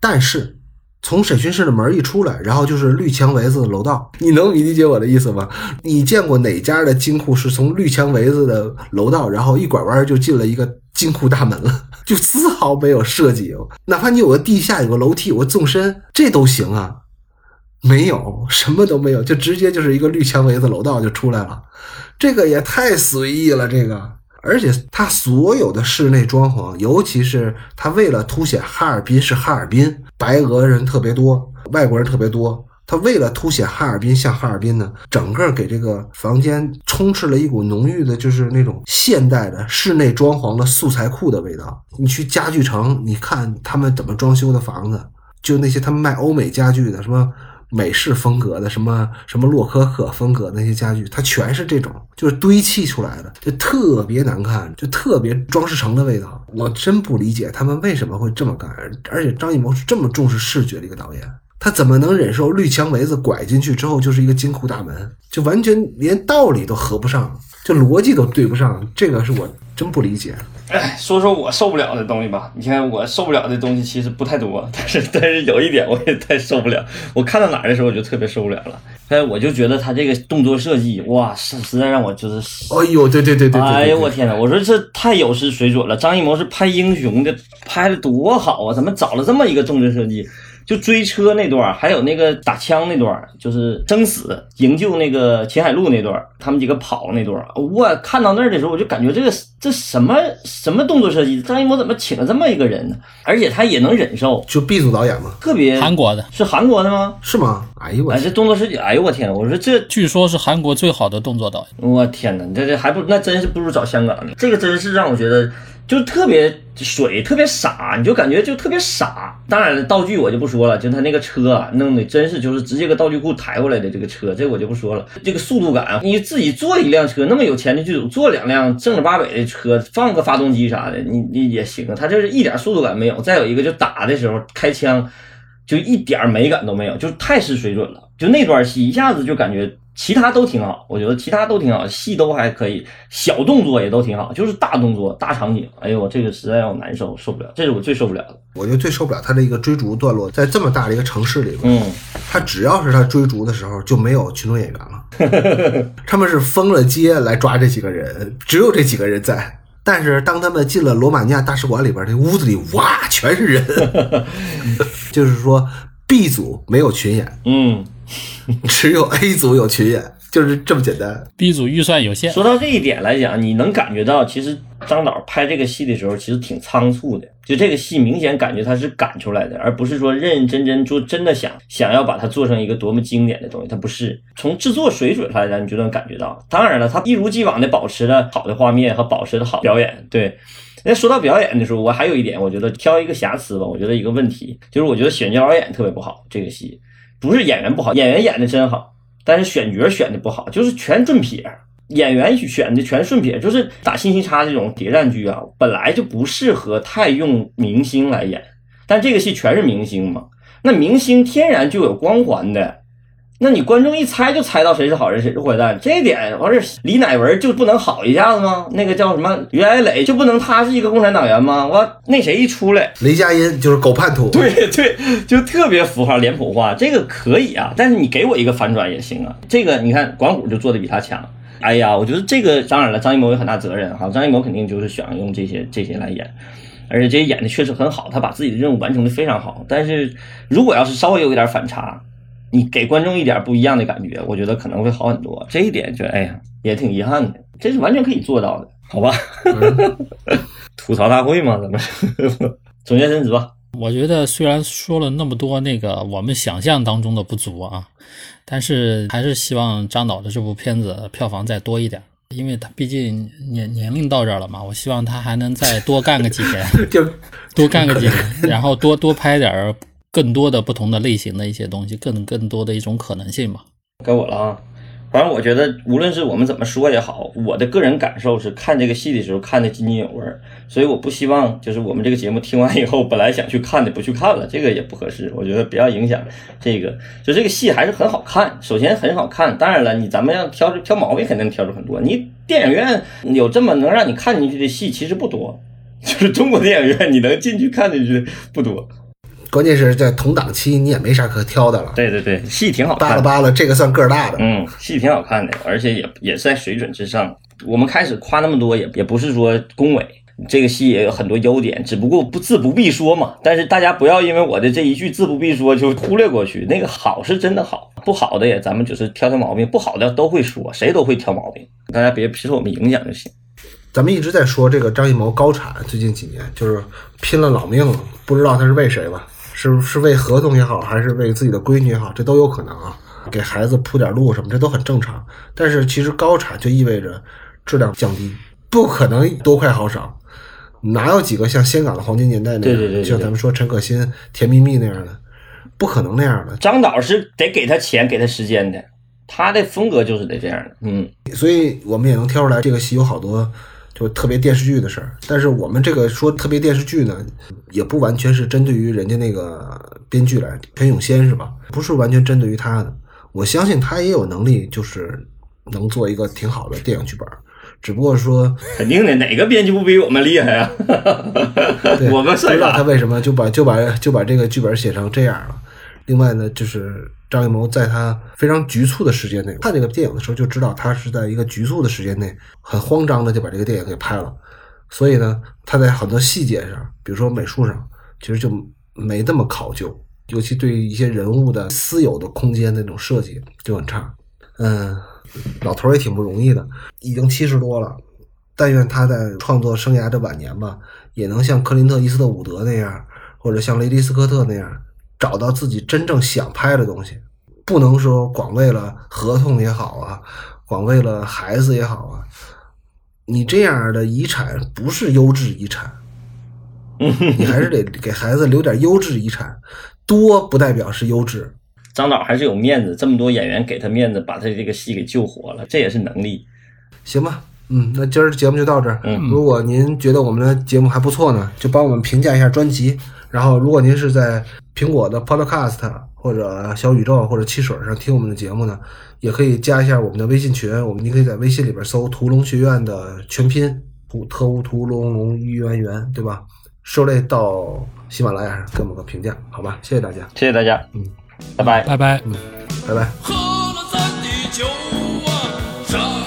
但是从审讯室的门一出来，然后就是绿墙围子的楼道，你能理解我的意思吗？你见过哪家的金库是从绿墙围子的楼道，然后一拐弯就进了一个金库大门了？就丝毫没有设计，哪怕你有个地下有个楼梯有个纵深，这都行啊。没有，什么都没有，就直接就是一个绿墙围子楼道就出来了，这个也太随意了，这个。而且它所有的室内装潢，尤其是它为了凸显哈尔滨是哈尔滨，白俄人特别多，外国人特别多，他为了凸显哈尔滨像哈尔滨呢，整个给这个房间充斥了一股浓郁的，就是那种现代的室内装潢的素材库的味道。你去家具城，你看他们怎么装修的房子，就那些他们卖欧美家具的，什么。美式风格的什么什么洛可可风格那些家具，它全是这种，就是堆砌出来的，就特别难看，就特别装饰城的味道。我真不理解他们为什么会这么干，而且张艺谋是这么重视视觉的一个导演，他怎么能忍受绿墙围子拐进去之后就是一个金库大门，就完全连道理都合不上，就逻辑都对不上，这个是我真不理解。哎，说说我受不了的东西吧。你看我受不了的东西其实不太多，但是但是有一点我也太受不了。我看到哪儿的时候我就特别受不了了。哎我就觉得他这个动作设计，哇，实实在让我就是哎呦，对对对对对，哎呦我天哪！我说这太有失水准了。张艺谋是拍英雄的，拍的多好啊！怎么找了这么一个动作设计？就追车那段，还有那个打枪那段，就是生死营救那个秦海璐那段，他们几个跑那段，我看到那儿的时候，我就感觉这个这什么什么动作设计？张艺谋怎么请了这么一个人呢？而且他也能忍受，就 B 组导演嘛，特别韩国的，是韩国的吗？是吗？哎呦我哎，这动作设计，哎呦我天呐，我说这据说是韩国最好的动作导演。我天哪，这这还不那真是不如找香港的，这个真是让我觉得就特别水，特别傻，你就感觉就特别傻。当然了，道具我就不说了，就他那个车啊，弄的真是就是直接搁道具库抬过来的这个车，这我就不说了。这个速度感，你自己坐一辆车，那么有钱的剧组坐两辆正儿八百的车，放个发动机啥的，你你也行啊。他这是一点速度感没有。再有一个就打的时候开枪。就一点美感都没有，就太失水准了。就那段戏一下子就感觉其他都挺好，我觉得其他都挺好，戏都还可以，小动作也都挺好，就是大动作、大场景，哎呦，这个实在让我难受，受不了，这是我最受不了的。我觉得最受不了他的一个追逐段落，在这么大的一个城市里边，嗯，他只要是他追逐的时候就没有群众演员了，他们是封了街来抓这几个人，只有这几个人在。但是当他们进了罗马尼亚大使馆里边，这屋子里哇全是人，就是说 B 组没有群演，嗯，只有 A 组有群演，就是这么简单。B 组预算有限，说到这一点来讲，你能感觉到，其实张导拍这个戏的时候，其实挺仓促的。就这个戏，明显感觉他是赶出来的，而不是说认认真真做，真的想想要把它做成一个多么经典的东西。它不是从制作水准上来讲，你就能感觉到。当然了，他一如既往的保持了好的画面和保持了好表演。对，那说到表演的时候，我还有一点，我觉得挑一个瑕疵吧，我觉得一个问题就是，我觉得选角导演特别不好。这个戏不是演员不好，演员演的真好，但是选角选的不好，就是全顺撇。演员选的全顺撇，就是打信息差这种谍战剧啊，本来就不适合太用明星来演，但这个戏全是明星嘛，那明星天然就有光环的，那你观众一猜就猜到谁是好人谁是坏蛋，这一点完事李乃文就不能好一下子吗？那个叫什么于爱磊就不能他是一个共产党员吗？我那谁一出来，雷佳音就是狗叛徒，对对，就特别符合脸谱化，这个可以啊，但是你给我一个反转也行啊。这个你看管虎就做的比他强。哎呀，我觉得这个当然了，张艺谋有很大责任哈。张艺谋肯定就是想用这些这些来演，而且这些演的确实很好，他把自己的任务完成的非常好。但是如果要是稍微有一点反差，你给观众一点不一样的感觉，我觉得可能会好很多。这一点就哎呀，也挺遗憾的，这是完全可以做到的，好吧？吐槽大会嘛，咱们总结申职吧。我觉得虽然说了那么多那个我们想象当中的不足啊，但是还是希望张导的这部片子票房再多一点，因为他毕竟年年龄到这儿了嘛，我希望他还能再多干个几年，就多干个几年，然后多多拍点儿更多的不同的类型的一些东西，更更多的一种可能性吧。该我了啊！反正我觉得，无论是我们怎么说也好，我的个人感受是看这个戏的时候看的津津有味，所以我不希望就是我们这个节目听完以后，本来想去看的不去看了，这个也不合适。我觉得不要影响这个，就这个戏还是很好看，首先很好看。当然了，你咱们要挑挑毛病，肯定挑出很多。你电影院有这么能让你看进去的戏，其实不多，就是中国电影院你能进去看进去不多。关键是在同档期你也没啥可挑的了，对对对，戏挺好看的。扒拉扒拉，这个算个儿大的。嗯，戏挺好看的，而且也也是在水准之上。我们开始夸那么多，也也不是说恭维，这个戏也有很多优点，只不过不自不必说嘛。但是大家不要因为我的这一句自不必说就忽略过去，那个好是真的好，不好的也咱们就是挑挑毛病，不好的都会说，谁都会挑毛病，大家别受我们影响就行。咱们一直在说这个张艺谋高产，最近几年就是拼了老命了，不知道他是为谁吧？是是为合同也好，还是为自己的闺女也好，这都有可能啊。给孩子铺点路什么，这都很正常。但是其实高产就意味着质量降低，不可能多快好少。哪有几个像香港的黄金年代那样，对对对对对就像咱们说陈可辛、甜蜜蜜那样的，不可能那样的。张导是得给他钱，给他时间的，他的风格就是得这样的。嗯，所以我们也能挑出来，这个戏有好多就特别电视剧的事儿。但是我们这个说特别电视剧呢，也不完全是针对于人家那个编剧来，陈永先是吧？不是完全针对于他的。我相信他也有能力，就是能做一个挺好的电影剧本。只不过说，肯定的，哪个编剧不比我们厉害啊？对 我们算不知道他？为什么就把就把就把这个剧本写成这样了。另外呢，就是张艺谋在他非常局促的时间内看这个电影的时候，就知道他是在一个局促的时间内，很慌张的就把这个电影给拍了。所以呢，他在很多细节上，比如说美术上，其实就没那么考究，尤其对于一些人物的私有的空间那种设计就很差。嗯，老头儿也挺不容易的，已经七十多了。但愿他在创作生涯的晚年吧，也能像克林特·伊斯特伍德那样，或者像雷迪·斯科特那样，找到自己真正想拍的东西。不能说光为了合同也好啊，光为了孩子也好啊，你这样的遗产不是优质遗产，你还是得给孩子留点优质遗产。多不代表是优质。张导还是有面子，这么多演员给他面子，把他这个戏给救活了，这也是能力。行吧，嗯，那今儿节目就到这儿。嗯如果您觉得我们的节目还不错呢，就帮我们评价一下专辑。然后，如果您是在苹果的 Podcast 或者小宇宙或者汽水上听我们的节目呢，也可以加一下我们的微信群。我们您可以在微信里边搜“屠龙学院”的全拼“屠特务屠龙龙一圆圆”，对吧？受累到喜马拉雅上给我们个评价，好吧？谢谢大家，谢谢大家，嗯，拜拜。拜拜。嗯拜拜。喝了咱的酒啊，